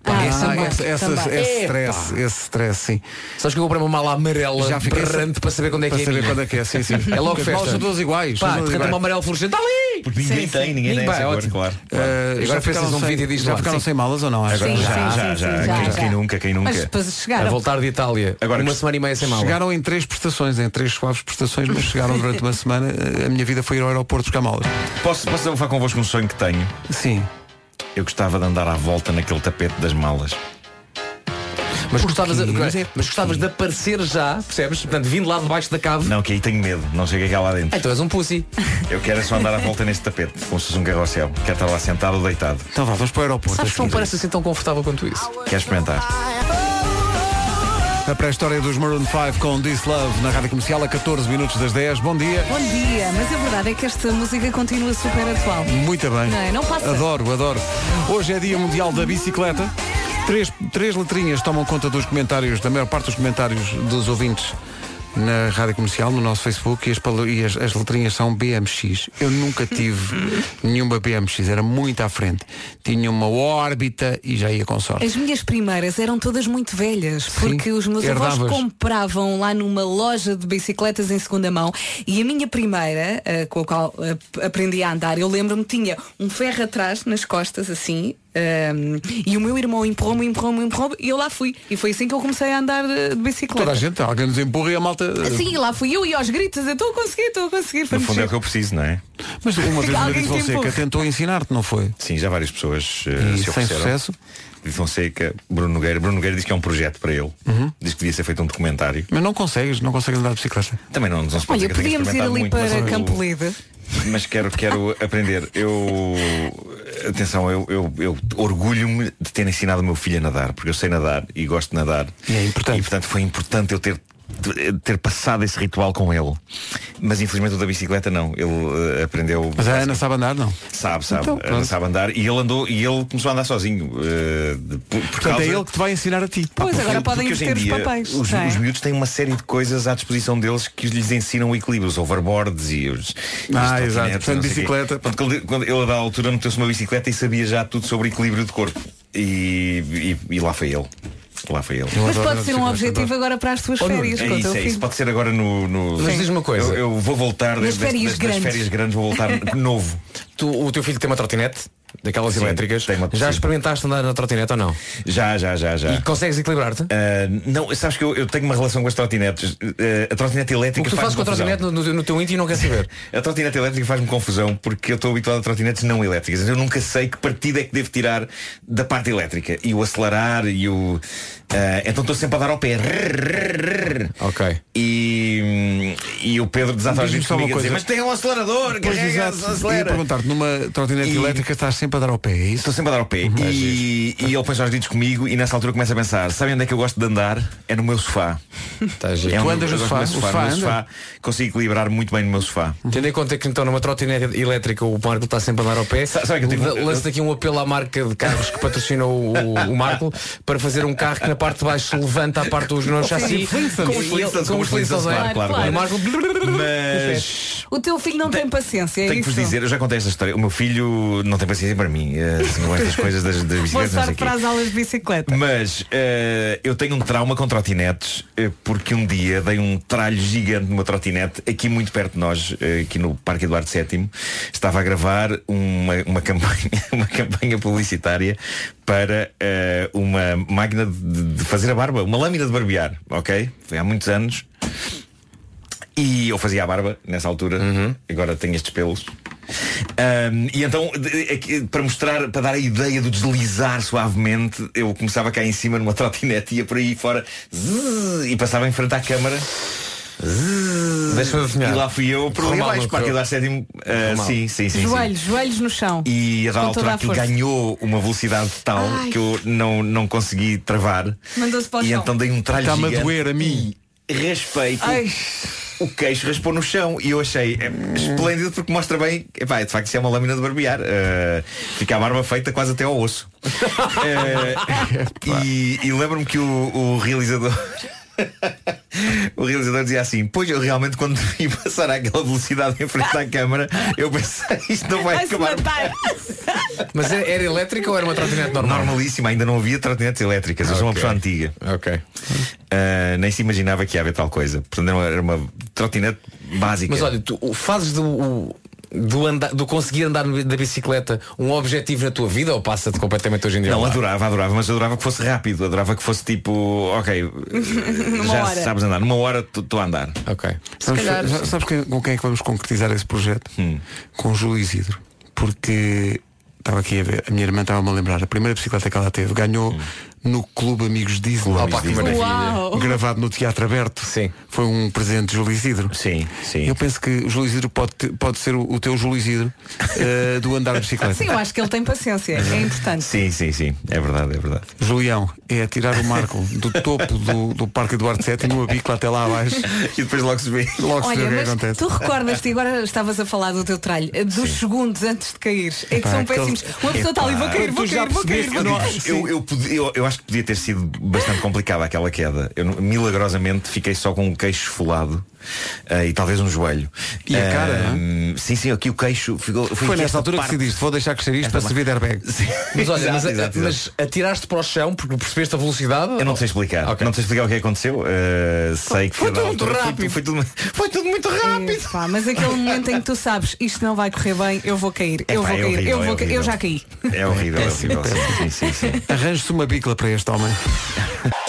Pá,
Ah,
essa-
também,
esse,
também.
stress, esse stress, sim.
Sabes que eu comprei uma mala amarela
Já fiquei
berrante para saber quando é
para
que é
saber
minha.
quando é que é, sim, sim.
É logo festa.
malas são todas iguais,
Pá, de uma amarelo fluorescente, está ali!
Porque ninguém tem, ninguém tem essa cor,
ótimo.
claro.
Uh,
Agora
já ficaram
um
sem-
vídeo disto
Já
lá,
ficaram
sim.
sem malas ou não? Acho
Agora
Sim,
já,
sim,
já,
sim,
já.
sim, já,
Quem,
já.
quem nunca, quem nunca.
Mas depois
A
chegaram.
voltar de Itália,
Agora
uma semana e meia sem mala.
Chegaram em três prestações, em três suaves prestações, mas chegaram durante uma semana. A minha vida foi ir ao aeroporto buscar malas.
Posso, posso desabafar convosco um sonho que tenho?
Sim.
Eu gostava de andar à volta naquele tapete das malas.
Mas gostavas,
Mas é
gostavas de aparecer já, percebes? Portanto, vindo lá debaixo da cave.
Não, que aí tenho medo, não sei o que é que há lá dentro.
Então és um pussy.
Eu quero é só andar à volta neste tapete, como se fosse um carrossel. Quero estar lá sentado ou deitado.
Então vá, vamos para o aeroporto.
Sabes que não
assim.
parece assim tão confortável quanto isso.
Quero experimentar.
A pré-história dos Maroon 5 com This Love na rádio comercial a 14 minutos das 10. Bom dia.
Bom dia, mas a verdade é que esta música continua super atual.
Muito bem.
Não é? Não passa.
Adoro, adoro. Hoje é Dia Mundial da Bicicleta. Três, três letrinhas tomam conta dos comentários, da maior parte dos comentários dos ouvintes na rádio comercial, no nosso Facebook, e as, e as, as letrinhas são BMX. Eu nunca tive nenhuma BMX, era muito à frente. Tinha uma órbita e já ia com sorte.
As minhas primeiras eram todas muito velhas, porque os meus avós
herdavas.
compravam lá numa loja de bicicletas em segunda mão e a minha primeira, eh, com a qual eh, aprendi a andar, eu lembro-me, tinha um ferro atrás nas costas, assim, ehm, e o meu irmão empurrou-me, empurrou-me, empurrou-me e eu lá fui. E foi assim que eu comecei a andar de, bicicleta.
Toda a gente, alguém nos empurra e a malta.
Sim, lá fui eu e aos gritos, eu estou a conseguir, estou a conseguir.
No fundo é o que eu preciso, não é?
Mas uma vez
Alguém
David
que
Fonseca tentou ensinar-te, não foi?
Sim, já várias pessoas eh,
E
se
sem
ofereceram.
sucesso?
David Fonseca, Bruno Nogueira. Bruno Nogueira diz que é um projeto para ele.
Uhum.
Diz que devia ser feito um documentário.
Mas não consegues, não consegues andar de bicicleta.
Também não, não se pode
Olha, podíamos ir ali
muito,
para
eu-
Campo Lide.
Mas quero, quero aprender. Eu. Atenção, eu, eu, eu orgulho-me de ter ensinado o meu filho a nadar, porque eu sei nadar e gosto de nadar.
E é importante.
E portanto foi importante eu ter ter passado esse ritual com ele mas infelizmente o da bicicleta não ele eh, aprendeu
Mas a Ana sabe andar, não?
sabe sabe
Então,
Ana sabe andar e ele andou e ele começou a andar sozinho de- por, por
Portanto,
causa-
é ele que te vai ensinar a ti.
Pois,
porque-
agora podem
porque hoje em
inverter os
dia,
papéis,
Os,
é?
os miúdos têm uma série de coisas à disposição deles que lhes ensinam o equilíbrio, os overboards e os. e os
Ah, exato. Portanto, bicicleta.
Portanto, quando, quando ele, a da altura, meteu-se uma bicicleta e sabia já tudo sobre equilíbrio de corpo. E, e, e lá foi ele. Lá foi ele.
Mas pode ser um objetivo agora para as tuas férias.
É
com o
isso,
teu
é
filho.
isso. Pode ser agora no. no-
Mas diz-me uma coisa.
Eu, eu vou voltar
Nas
das, das-
férias
das- das
grandes.
férias grandes, vou voltar novo.
Tu, o teu filho tem uma trotinete? Daquelas
Sim,
elétricas. Já experimentaste andar na trotinete ou não?
Já, já, já, já.
E consegues equilibrar-te?
Ah, não, sabes que eu, eu tenho uma relação com as trotinetes. Ah, a trotinete
O
elétrica
que tu
faz
fazes com a trotinete no, no- teu íntimo e não quer saber?
A trotinete elétrica faz-me confusão porque eu estou habituado a trotinetes não elétricas. Eu nunca sei que partido é que devo tirar da parte elétrica. E o acelerar e o. ah, então estou sempre a dar ao pé.
Ok.
E, e o Pedro desata
uma
comigo a dizer,
coisa.
mas tem um acelerador,
Pois, exato.
Acelera.
perguntar-te, numa trotinete elétrica estás sempre a dar ao pé, é isso?
Estou sempre a dar ao pé. E, e ele põe aos ditos comigo e nessa altura começa a pensar, sabem onde é que eu gosto de andar? É no meu sofá. É
Tu andas no sofá?
sofá,
sofá.
Consigo equilibrar muito bem no meu sofá.
Tendo em conta que então numa trotinete elétrica o Marco está sempre a dar ao pé, lanço aqui um apelo à marca de carros que patrocinou o Marco para fazer um carro que na parte de baixo levanta a parte dos no chassi com os Flintstones, com os
claro,
é?
claro, claro.
O Marco
Mas
O teu filho não tem paciência, é
tenho que vos dizer, eu já contei esta história. O meu filho não tem paciência para mim. eh, Assim, com estas coisas das, das bicicletas. quê.
para as aulas de bicicleta.
Mas eh, eu tenho um trauma com trotinetes eh, porque um dia dei um tralho gigante numa trotinete aqui muito perto de nós, aqui no Parque Eduardo VII. Estava a gravar uma, uma campanha, uma campanha publicitária para eh, uma máquina de, de fazer a barba, uma lâmina de barbear, ok? Foi há muitos anos. E eu fazia a barba nessa altura, agora tenho estes pelos. Ahm, e então, é para mostrar, para dar a ideia do deslizar suavemente, eu começava cá em cima numa trotinete, ia por aí fora zzz, e passava em frente à câmara.
Deixa-me adivinhar.
E lá fui eu por ali abaixo, Parque
correu?
Eduardo Sétimo.
mal.
sim, sim, sim, sim.
joelhos, joelhos no chão.
E a dada
toda
altura aquilo ganhou uma velocidade tal
Ai.
que eu não, não consegui travar.
Mandou-se para o
E
chão.
então dei um tralho
Está-me a doer a mim.
Respeito
Ai.
o queixo raspou no chão e eu achei é, esplêndido porque mostra bem epá, de facto isso é uma lâmina de barbear Uh, fica a barba feita quase até ao osso Uh, e, e lembro-me que o, o realizador o realizador dizia assim pois eu realmente quando vi passar àquela velocidade em frente à câmara eu pensei isto não vai acabar.
Mas era, era elétrica ou era uma trotinete normal?
Normalíssima, ainda não havia trotinetes elétricas, eu sou uma pessoa antiga.
Ok.
Uh, nem se imaginava que ia haver tal coisa. Portanto, era uma, trotinete básica.
Mas olha, tu fazes do, o- do, andar, do conseguir andar da bicicleta um objetivo na tua vida ou passa-te completamente hoje em dia?
Não, adorava, adorava, mas adorava que fosse rápido, adorava que fosse tipo, ok, já
hora.
sabes andar, numa hora estou a andar.
Ok.
Vamos
calhar-
fa- já- sabes quem- com quem é que vamos concretizar esse projeto?
Hum.
Com o Júlio Isidro. Porque estava aqui a ver, a minha irmã estava-me a lembrar, a primeira bicicleta que ela teve ganhou
Hum.
No Clube Amigos Disney.
Que maravilha.
Uau.
Gravado no Teatro Aberto.
Sim.
Foi um presente de Júlio Isidro.
Sim, sim.
Eu penso que o Júlio Isidro pode, pode ser o, o teu Júlio Isidro eh, do andar de bicicleta.
Sim, eu acho que ele tem paciência. É importante.
Sim, sim, sim, é verdade, é verdade.
Julião, é tirar o Marco do topo do, do Parque Eduardo VII no bicicleta até lá abaixo.
E depois logo se vê.
Logo se vê
Olha,
o que
mas
acontece.
tu recordas-te, agora estavas a falar do teu tralho, eh, dos segundos antes de cair. É que
Epá,
são péssimos. Uma pessoa está ali, vou cair, vou cair, vou cair, vou cair.
Eu, eu, podia- eu- eu acho que podia ter sido bastante complicada aquela queda. Eu milagrosamente fiquei só com um queixo esfolado ah, e talvez um joelho.
E a cara, não
Sim, sim, aqui o queixo ficou. Foi,
nessa altura que
parte-
decidiste, vou deixar crescer isto para servir de airbag.
Mas olha,
Exato,
mas,
exato,
mas atiraste para o chão porque percebeste a velocidade?
Eu não sei explicar.
Ok.
Não sei explicar o que aconteceu. Uh, sei que
Foi tudo muito rápido.
Foi, tudo, foi tudo muito rápido.
Epá, mas aquele momento em que tu sabes isto não vai correr bem, eu vou cair, eu vou
é
cair,
horrível,
eu vou
é
cair, eu
horrível.
já caí.
É horrível, é horrível. Sim, sim, sim. sim.
Arranje-se uma bicla para este homem.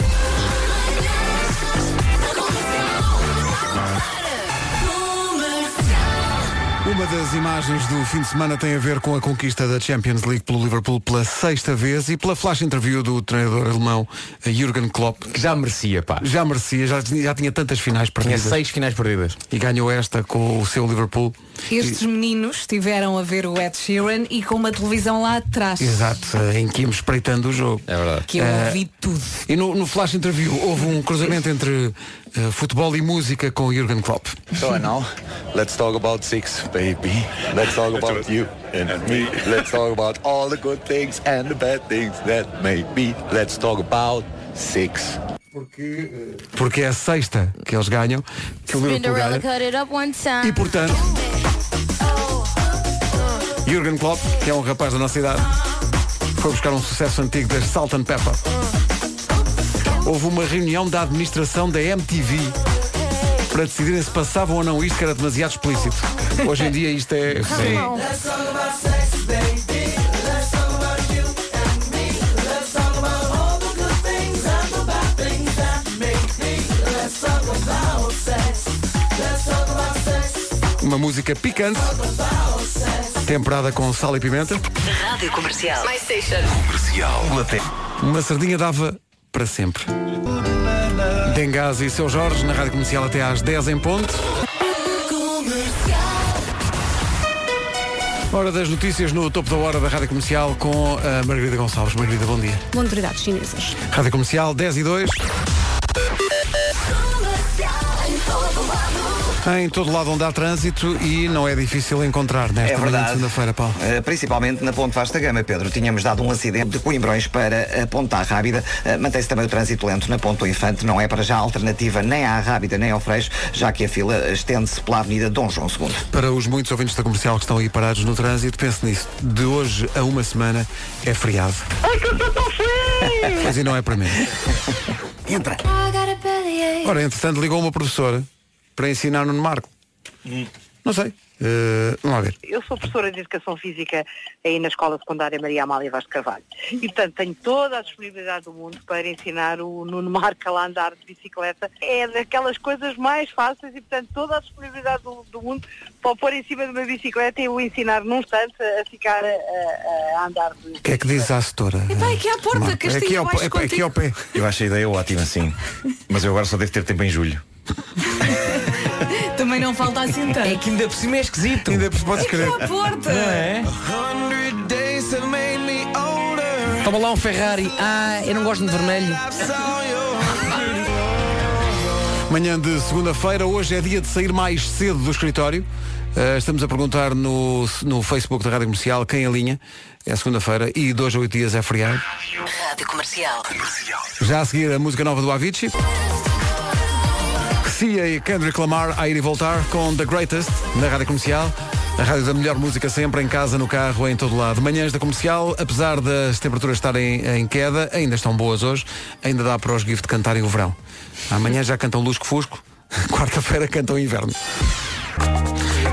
Uma das imagens do fim de semana tem a ver com a conquista da Champions League pelo Liverpool pela sexta vez e pela flash interview do treinador alemão eh, Jürgen Klopp.
Que já merecia, pá.
Já merecia, já, tinha- já tinha tantas finais
Tinha
perdidas.
seis finais perdidas.
E ganhou esta com o seu Liverpool.
Estes meninos estiveram a ver o Ed Sheeran e com uma televisão lá atrás.
Exato, eh, em que íamos espreitando o jogo.
É verdade.
Que eu
Eh,
ouvi tudo.
E no, no flash interview houve um cruzamento entre eh, futebol e música com Jürgen Klopp.
So now, let's talk about six, baby. Let's talk about you and me. Let's talk about all the good things and the bad things that may be. Let's talk about six.
Porque é a sexta que eles ganham, que o Liverpool ganha.
cut it up one time.
E portanto, Jürgen Klopp, que é um rapaz da nossa idade, foi buscar um sucesso antigo das Salt and Pepper houve uma reunião da administração da MTV para decidirem se passavam ou não isto, que era demasiado explícito. Hoje em dia isto é. é uma música picante, temperada com sal e pimenta.
Rádio Comercial.
My Station.
Comercial. Uma sardinha dava para sempre. Dengazi e seu Jorge na Rádio Comercial até às 10 em ponto. Hora das notícias no topo da hora da Rádio Comercial com a Margarida Gonçalves. Margarida, bom dia.
Autoridades chinesas.
Rádio Comercial 10 e 2. Em todo lado onde há trânsito e não é difícil encontrar nesta
É
manhã de
verdade.
segunda-feira, Paulo.
Uh, principalmente na Ponte Vasta Gama, Pedro. Tínhamos dado um acidente de Coimbrões para a Ponta Rábida. Uh, Mantém-se também o trânsito lento na Ponte do Infante. Não é para já alternativa nem à Rábida nem ao Freixo, já que a fila estende-se pela Avenida Dom João II.
Para os muitos ouvintes da comercial que estão aí parados no trânsito, pense nisso. De hoje a uma semana é feriado.
Ai, que eu estou tão feliz!
Mas e não é para mim.
Entra.
Ora, entretanto, ligou uma professora para ensinar no Marco. Não sei. Uh, vamos lá ver.
Eu sou professora de Educação Física aí na Escola Secundária Maria Amália Vaz de Carvalho. E, portanto, tenho toda a disponibilidade do mundo para ensinar o Nuno Marco a andar de bicicleta. É daquelas coisas mais fáceis e, portanto, toda a disponibilidade do, do mundo para o pôr em cima de uma bicicleta e o ensinar num instante a ficar a, a- andar de
O que é que diz a setora?
Aqui à porta,
Marco, é aqui ao,
baixo
é, é aqui ao pé.
Eu acho a ideia ótima, sim. Mas eu agora só devo ter tempo em julho.
Também não falta assim tanto.
É que ainda por cima é esquisito.
Ainda por podes crer.
à porta.
Não é? Toma lá um Ferrari. Ah, eu não gosto de vermelho.
Manhã de segunda-feira, hoje é dia de sair mais cedo do escritório. Uh, estamos a perguntar no, no Facebook da Rádio Comercial quem alinha. É segunda-feira e dois a oito dias é feriado.
Rádio Comercial.
Já a seguir a música nova do Avicii. Cia e Kendrick Lamar a ir e voltar com The Greatest na Rádio Comercial. A rádio da melhor música sempre, em casa, no carro, em todo lado. Manhãs da Comercial, apesar das temperaturas estarem em queda, ainda estão boas hoje, ainda dá para os GIF de cantarem o verão. Amanhã já cantam Lusco Fusco, quarta-feira cantam Inverno.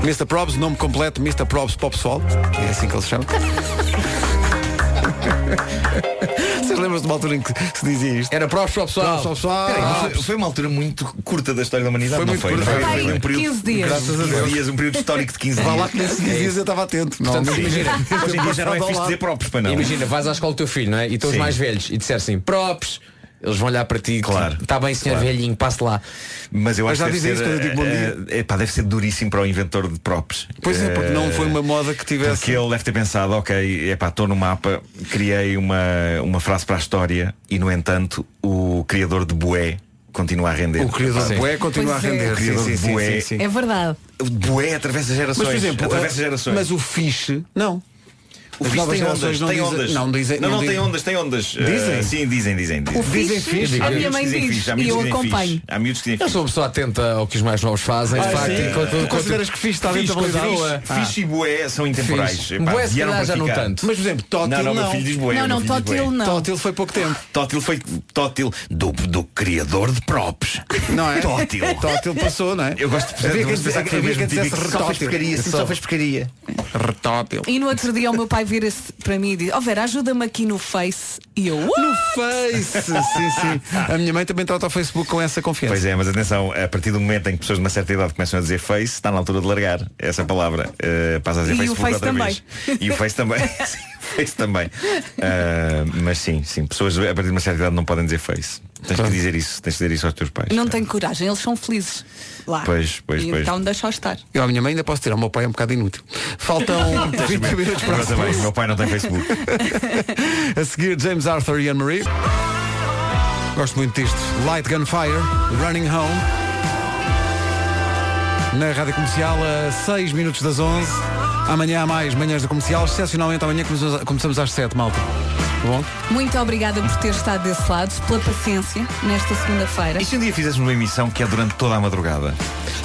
Mr. Probs, nome completo, Mr. Probs Pop Sol, é assim que ele se chama. Vocês lembram-se de uma altura em que se dizia isto?
Era Probs Pop Sol.
Probs Pop Sol.
Peraí, mas foi, foi uma altura muito curta da história da humanidade,
Foi
não
muito
foi?
curta.
Foi,
Foi,
foi um período,
15 dias.
Graças a
15
Deus.
dias, um período histórico de 15
Vá
dias.
lá que nesses 15 dias eu estava atento. Não,
Portanto, imagina,
Hoje em dia já não é fixe dizer próprios para não.
Imagina, vais à escola do teu filho, não é? E estão os mais velhos e disser assim, props. Eles vão olhar para ti,
Claro.
Está bem, senhor
Claro.
velhinho, passe lá.
Mas eu acho que deve ser,
bom
eh, epá, deve ser duríssimo para o inventor de props.
Pois é, porque não
Eh,
foi uma moda que tivesse.
Porque ele deve ter pensado, ok, epá, estou no mapa, criei uma, uma frase para a história e, no entanto, o criador de Bué continua a render.
O criador de
Sim.
Bué continua
Pois
a
é.
render.
O criador
Sim,
de
sim,
Bué.
sim, sim.
É verdade.
O Bué atravessa gerações.
Mas, por exemplo,
atravessa
a-
gerações.
mas o fiche, não.
O
As
fixe
novas
tem
gerações
ondas,
não
tem
dizem-
ondas.
não dizem-
Não,
não
não, tem ondas, tem ondas.
Dizem?
Eh, sim, dizem, dizem. dizem.
O
Dizem
fixe,
fixe.
a minha mãe
dizem
diz e eu acompanho.
fixe. Há miúdos que dizem
Eu sou uma pessoa atenta ao que os mais novos fazem. de
Ah,
facto,
sim.
consideras que fixe está dentro da
fixe e bué são intemporais.
Bué, se calhar, já não tanto.
Mas, por exemplo, Tótil
Não,
não.
filho diz bué.
Não, não. Tótil não.
Tótil foi pouco tempo.
Tótil foi Tótil do, do criador de props.
Não é?
Tótil.
Tótil passou, não é?
Eu gosto de pensar que foi mesmo típico. Só fez porcaria, só fez porcaria.
Retótil.
E no outro dia o meu pai vira-se para mim e diz, ó Vera, ajuda-me aqui no Face. E eu, "What?"
No Face, sim, sim. A minha mãe também trata o Facebook com essa confiança.
Pois é, mas atenção, a partir do momento em que pessoas de uma certa idade começam a dizer face, está na altura de largar essa palavra. Uh, passa a dizer
E o
Facebook
Face
outra
também.
vez. E o Face também. Face também. Uh, mas sim, sim, pessoas a partir de uma certa idade não podem dizer face. Tens que dizer isso, tens que dizer isso aos teus pais.
não tenho coragem, eles são felizes lá.
Pois, pois,
e
pois.
Então deixa-o estar.
Eu à minha mãe ainda posso tirar, o meu pai é um bocado inútil. Faltam 20 minutos para
também,
11.
meu pai não tem Facebook.
A seguir, James Arthur e Anne-Marie. Gosto muito disto. Light Gunfire, Running Home. Na Rádio Comercial, a 6 minutos das 11. Amanhã há mais manhãs da comercial. Excepcionalmente amanhã começamos, começamos às 7, malta. Tá bom?
Muito obrigada por ter estado desse lado, pela paciência nesta segunda-feira.
E se um dia fizéssemos uma emissão que é durante toda a madrugada?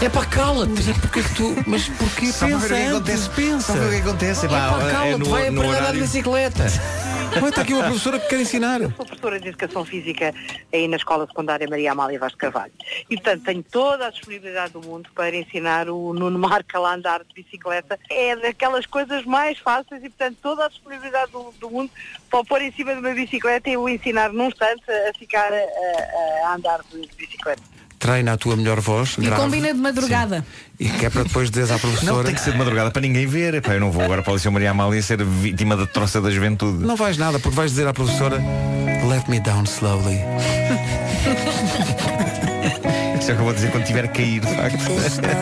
É para cala-te.
Mas é porque que tu. Mas porquê
Só para ver o que
pensa
acontece.
antes, pensa.
Para ver o que acontece. É
cala-te,
no-
vai
no
aprender a andar de bicicleta.
Olha, está aqui uma professora que quer ensinar.
Sou professora de Educação Física aí na Escola Secundária Maria Amália Vaz de Carvalho. E, portanto, tenho toda a disponibilidade do mundo para ensinar o Nuno Marco a andar de bicicleta. É daquelas coisas mais fáceis e, portanto, toda a disponibilidade do, do mundo para o pôr em cima de uma bicicleta e o ensinar num instante a ficar a, a- andar de bicicleta.
treina a tua melhor voz.
E
grave,
combina de madrugada.
E que é para depois dizeres à professora.
Não, tem que ser de madrugada para ninguém ver. Epá, eu não vou agora para o Liceu Maria Amália ser vítima da troça da juventude.
Não vais nada, porque vais dizer à professora Let me down slowly.
Isso é o que eu vou dizer quando tiver a cair, de facto.